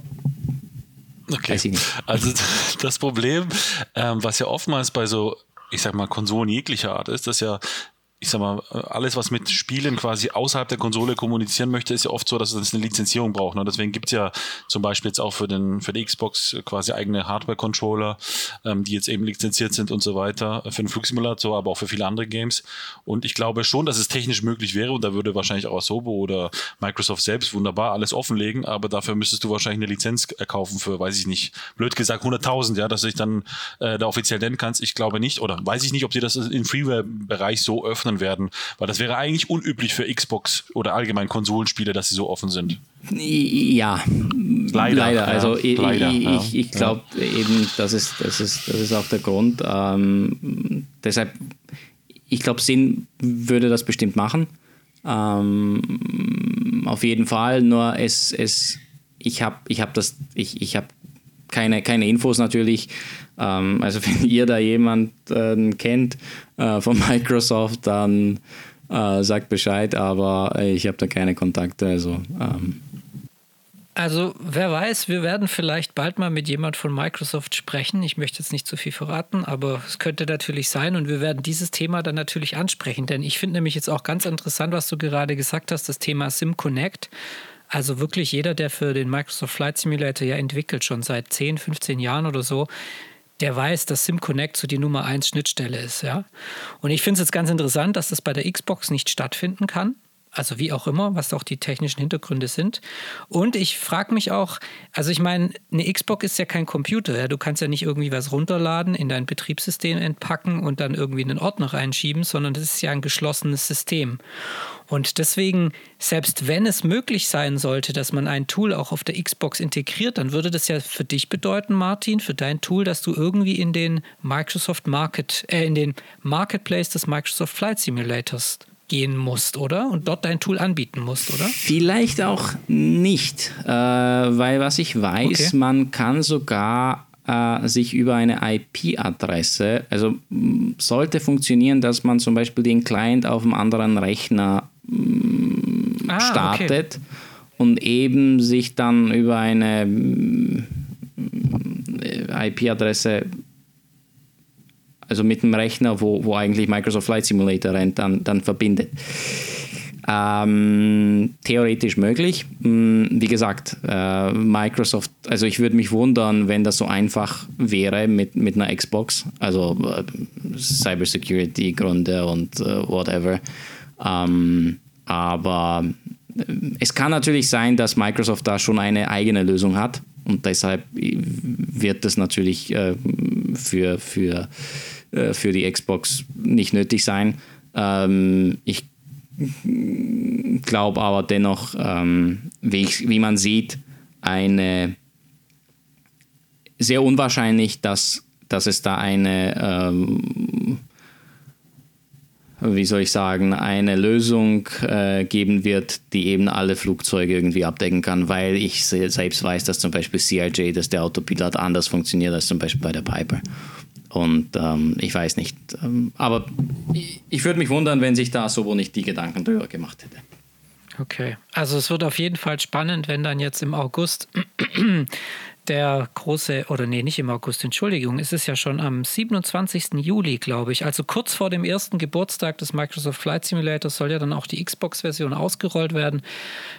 Okay. Also [LAUGHS] das Problem, ähm, was ja oftmals bei so, ich sag mal, Konsolen jeglicher Art ist, dass ja ich sag mal, alles, was mit Spielen quasi außerhalb der Konsole kommunizieren möchte, ist ja oft so, dass es eine Lizenzierung braucht. Ne? Deswegen gibt es ja zum Beispiel jetzt auch für, den, für die Xbox quasi eigene Hardware-Controller, ähm, die jetzt eben lizenziert sind und so weiter, für den Flugsimulator, aber auch für viele andere Games. Und ich glaube schon, dass es technisch möglich wäre und da würde wahrscheinlich auch Asobo oder Microsoft selbst wunderbar alles offenlegen, aber dafür müsstest du wahrscheinlich eine Lizenz kaufen für, weiß ich nicht, blöd gesagt 100.000, ja, dass du dich dann äh, da offiziell nennen kannst. Ich glaube nicht oder weiß ich nicht, ob sie das im Freeware-Bereich so öffnen öffnen werden, weil das wäre eigentlich unüblich für Xbox oder allgemein Konsolenspiele, dass sie so offen sind. Ja, leider. leider. Also ich, leider, ich, ja. ich, ich glaube ja. eben, das ist, das, ist, das ist auch der Grund. Ähm, deshalb, ich glaube, Sinn würde das bestimmt machen. Ähm, auf jeden Fall, nur es, es ich habe ich hab das, ich, ich habe keine, keine Infos natürlich. Ähm, also [LAUGHS] wenn ihr da jemanden äh, kennt äh, von [LAUGHS] Microsoft, dann äh, sagt Bescheid, aber ich habe da keine Kontakte. Also, ähm. also wer weiß, wir werden vielleicht bald mal mit jemand von Microsoft sprechen. Ich möchte jetzt nicht zu viel verraten, aber es könnte natürlich sein und wir werden dieses Thema dann natürlich ansprechen, denn ich finde nämlich jetzt auch ganz interessant, was du gerade gesagt hast, das Thema SIM Connect. Also wirklich jeder, der für den Microsoft Flight Simulator ja entwickelt, schon seit 10, 15 Jahren oder so, der weiß, dass SimConnect so die Nummer 1 Schnittstelle ist. Ja? Und ich finde es jetzt ganz interessant, dass das bei der Xbox nicht stattfinden kann. Also wie auch immer, was auch die technischen Hintergründe sind. Und ich frage mich auch, also ich meine, eine Xbox ist ja kein Computer. Ja? Du kannst ja nicht irgendwie was runterladen, in dein Betriebssystem entpacken und dann irgendwie in einen Ordner reinschieben, sondern das ist ja ein geschlossenes System. Und deswegen, selbst wenn es möglich sein sollte, dass man ein Tool auch auf der Xbox integriert, dann würde das ja für dich bedeuten, Martin, für dein Tool, dass du irgendwie in den Microsoft Market, äh, in den Marketplace des Microsoft Flight Simulators gehen musst, oder? Und dort dein Tool anbieten musst, oder? Vielleicht auch nicht, äh, weil was ich weiß, okay. man kann sogar äh, sich über eine IP-Adresse, also sollte funktionieren, dass man zum Beispiel den Client auf einem anderen Rechner ah, startet okay. und eben sich dann über eine IP-Adresse also mit dem Rechner, wo, wo eigentlich Microsoft Flight Simulator rennt, dann, dann verbindet. Ähm, theoretisch möglich. Hm, wie gesagt, äh, Microsoft, also ich würde mich wundern, wenn das so einfach wäre mit, mit einer Xbox, also äh, Cybersecurity-Gründe und äh, whatever. Ähm, aber äh, es kann natürlich sein, dass Microsoft da schon eine eigene Lösung hat und deshalb wird das natürlich äh, für, für, äh, für die Xbox nicht nötig sein. Ähm, ich glaube aber dennoch, ähm, wie, ich, wie man sieht, eine sehr unwahrscheinlich, dass, dass es da eine, ähm, wie soll ich sagen, eine Lösung äh, geben wird, die eben alle Flugzeuge irgendwie abdecken kann, weil ich selbst weiß, dass zum Beispiel CRJ, dass der Autopilot anders funktioniert als zum Beispiel bei der Piper. Und ähm, ich weiß nicht. Ähm, aber ich, ich würde mich wundern, wenn sich da so wohl nicht die Gedanken drüber gemacht hätte. Okay, also es wird auf jeden Fall spannend, wenn dann jetzt im August der große, oder nee, nicht im August, Entschuldigung, es ist ja schon am 27. Juli, glaube ich, also kurz vor dem ersten Geburtstag des Microsoft Flight Simulators soll ja dann auch die Xbox-Version ausgerollt werden.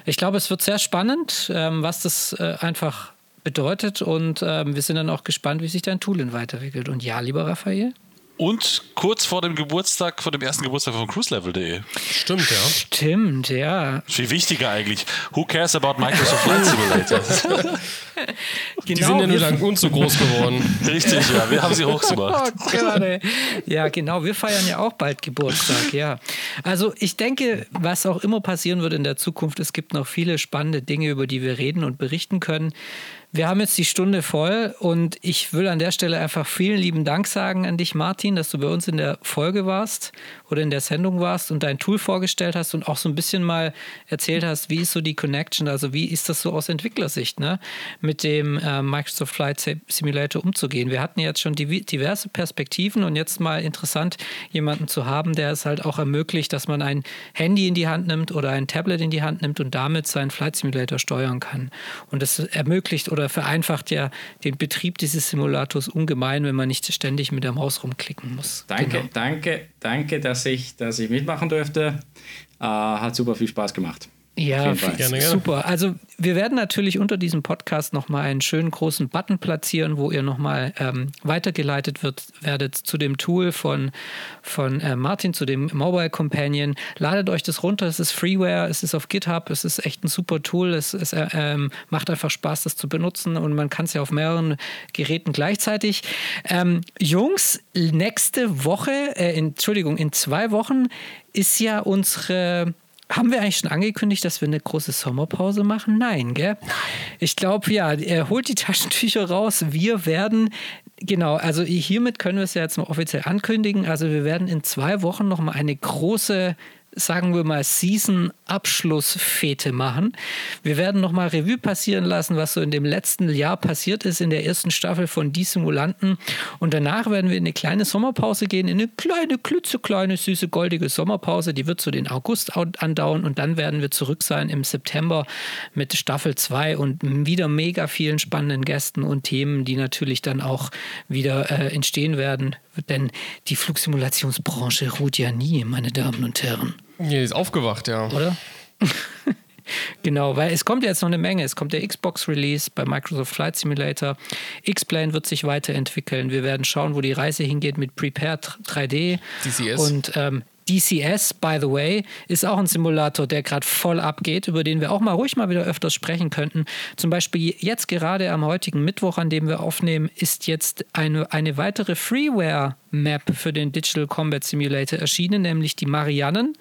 Ich glaube, es wird sehr spannend, ähm, was das äh, einfach bedeutet. Und ähm, wir sind dann auch gespannt, wie sich dein Tooling weiterentwickelt. Und ja, lieber Raphael? Und kurz vor dem Geburtstag, vor dem ersten Geburtstag von cruiselevel.de. Stimmt, ja. Stimmt, ja. Viel wichtiger eigentlich. Who cares about Microsoft Flight Simulator? [LAUGHS] genau, Die sind ja nur dank uns so groß geworden. Richtig, ja. Wir haben sie [LAUGHS] hochgemacht. Oh Gott, ja, genau. Wir feiern ja auch bald Geburtstag, ja. Also ich denke, was auch immer passieren wird in der Zukunft, es gibt noch viele spannende Dinge, über die wir reden und berichten können. Wir haben jetzt die Stunde voll und ich will an der Stelle einfach vielen lieben Dank sagen an dich, Martin, dass du bei uns in der Folge warst oder in der Sendung warst und dein Tool vorgestellt hast und auch so ein bisschen mal erzählt hast, wie ist so die Connection, also wie ist das so aus Entwicklersicht, ne, mit dem äh, Microsoft Flight Simulator umzugehen. Wir hatten jetzt schon diverse Perspektiven und jetzt mal interessant, jemanden zu haben, der es halt auch ermöglicht, dass man ein Handy in die Hand nimmt oder ein Tablet in die Hand nimmt und damit seinen Flight Simulator steuern kann. Und das ermöglicht oder vereinfacht ja den Betrieb dieses Simulators ungemein, wenn man nicht ständig mit der Maus rumklicken muss. Danke, genau. danke, danke, dass ich, dass ich mitmachen durfte. Äh, hat super viel Spaß gemacht. Ja, gerne, super. Also wir werden natürlich unter diesem Podcast nochmal einen schönen großen Button platzieren, wo ihr nochmal ähm, weitergeleitet wird, werdet zu dem Tool von, von äh, Martin, zu dem Mobile Companion. Ladet euch das runter, es ist Freeware, es ist auf GitHub, es ist echt ein super Tool, es, es äh, ähm, macht einfach Spaß, das zu benutzen und man kann es ja auf mehreren Geräten gleichzeitig. Ähm, Jungs, nächste Woche, äh, Entschuldigung, in zwei Wochen ist ja unsere haben wir eigentlich schon angekündigt, dass wir eine große Sommerpause machen? Nein, gell? Ich glaube, ja, er holt die Taschentücher raus. Wir werden, genau, also hiermit können wir es ja jetzt mal offiziell ankündigen. Also wir werden in zwei Wochen nochmal eine große sagen wir mal, Season-Abschlussfete machen. Wir werden nochmal Revue passieren lassen, was so in dem letzten Jahr passiert ist in der ersten Staffel von Die Simulanten. Und danach werden wir in eine kleine Sommerpause gehen, in eine kleine, klitzekleine, süße, goldige Sommerpause. Die wird so den August andauern und dann werden wir zurück sein im September mit Staffel 2 und wieder mega vielen spannenden Gästen und Themen, die natürlich dann auch wieder äh, entstehen werden. Denn die Flugsimulationsbranche ruht ja nie, meine Damen und Herren. Nee, ist aufgewacht, ja. Oder? [LAUGHS] Genau, weil es kommt ja jetzt noch eine Menge. Es kommt der Xbox-Release bei Microsoft Flight Simulator. X-Plane wird sich weiterentwickeln. Wir werden schauen, wo die Reise hingeht mit Prepare 3D. DCS. Und ähm, DCS, by the way, ist auch ein Simulator, der gerade voll abgeht, über den wir auch mal ruhig mal wieder öfters sprechen könnten. Zum Beispiel jetzt gerade am heutigen Mittwoch, an dem wir aufnehmen, ist jetzt eine, eine weitere Freeware-Map für den Digital Combat Simulator erschienen, nämlich die Marianen.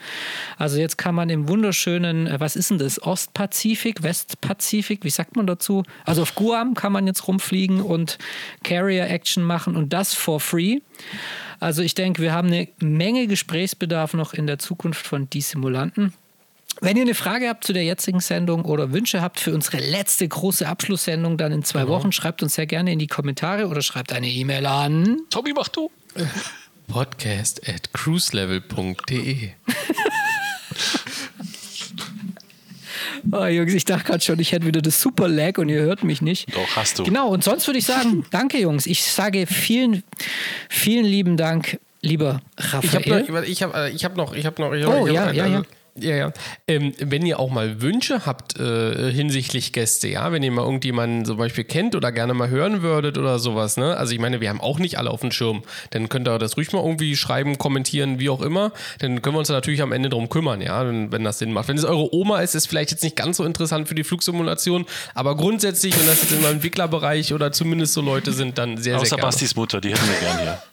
Also jetzt kann man im wunderschönen, äh, was ist denn das, Ostpazifik, Westpazifik, wie sagt man dazu? Also auf Guam kann man jetzt rumfliegen und Carrier-Action machen und das for free. Also ich denke, wir haben eine Menge Gesprächsbedarf noch in der Zukunft von Die Simulanten. Wenn ihr eine Frage habt zu der jetzigen Sendung oder Wünsche habt für unsere letzte große Abschlusssendung dann in zwei genau. Wochen, schreibt uns sehr gerne in die Kommentare oder schreibt eine E-Mail an. Tommy, mach du. Podcast at cruiselevel.de Oh, Jungs, ich dachte gerade schon, ich hätte wieder das Super Lag und ihr hört mich nicht. Doch, hast du. Genau, und sonst würde ich sagen, [LAUGHS] danke, Jungs. Ich sage vielen, vielen lieben Dank, lieber Raphael. Ich habe noch, ich habe noch, ich habe noch. Ich hab, oh, ich hab, ja, ja, ja. Ja, ja. Ähm, wenn ihr auch mal Wünsche habt äh, hinsichtlich Gäste, ja, wenn ihr mal irgendjemanden zum Beispiel kennt oder gerne mal hören würdet oder sowas, ne? Also ich meine, wir haben auch nicht alle auf dem Schirm. Dann könnt ihr das ruhig mal irgendwie schreiben, kommentieren, wie auch immer. Dann können wir uns da natürlich am Ende drum kümmern, ja, wenn, wenn das Sinn macht. Wenn es eure Oma ist, ist vielleicht jetzt nicht ganz so interessant für die Flugsimulation, aber grundsätzlich, wenn das jetzt im Entwicklerbereich oder zumindest so Leute sind, dann sehr, Außer sehr gerne. Bastis Mutter, die hätten wir gerne hier.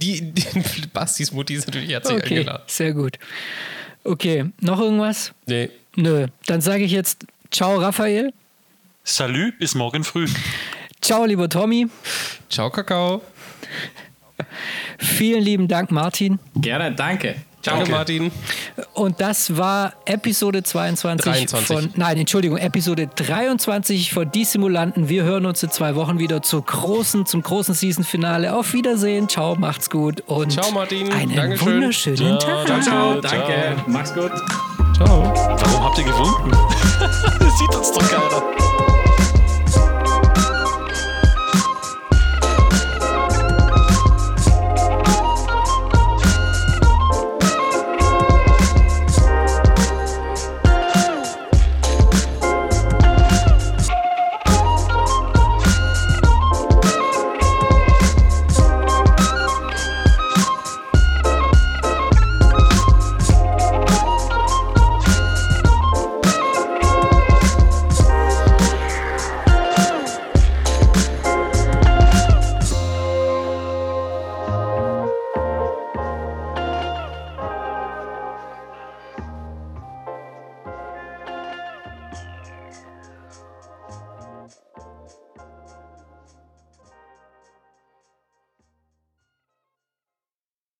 Die, die [LAUGHS] Bastis Mutti ist natürlich herzlich okay, eingeladen. Sehr gut. Okay, noch irgendwas? Nee. Nö. Dann sage ich jetzt Ciao, Raphael. Salü, bis morgen früh. Ciao, lieber Tommy. Ciao, Kakao. Vielen lieben Dank, Martin. Gerne, danke. Ciao, Danke. Martin. Und das war Episode 22 23. von, nein, Entschuldigung, Episode 23 von Die Simulanten. Wir hören uns in zwei Wochen wieder zur großen, zum großen Season-Finale. Auf Wiedersehen, ciao, macht's gut und ciao, Martin. einen Dankeschön. wunderschönen ciao, Tag. Ciao, ciao, danke, mach's gut. Ciao. Warum habt ihr gewunken? [LAUGHS] das sieht uns doch keiner.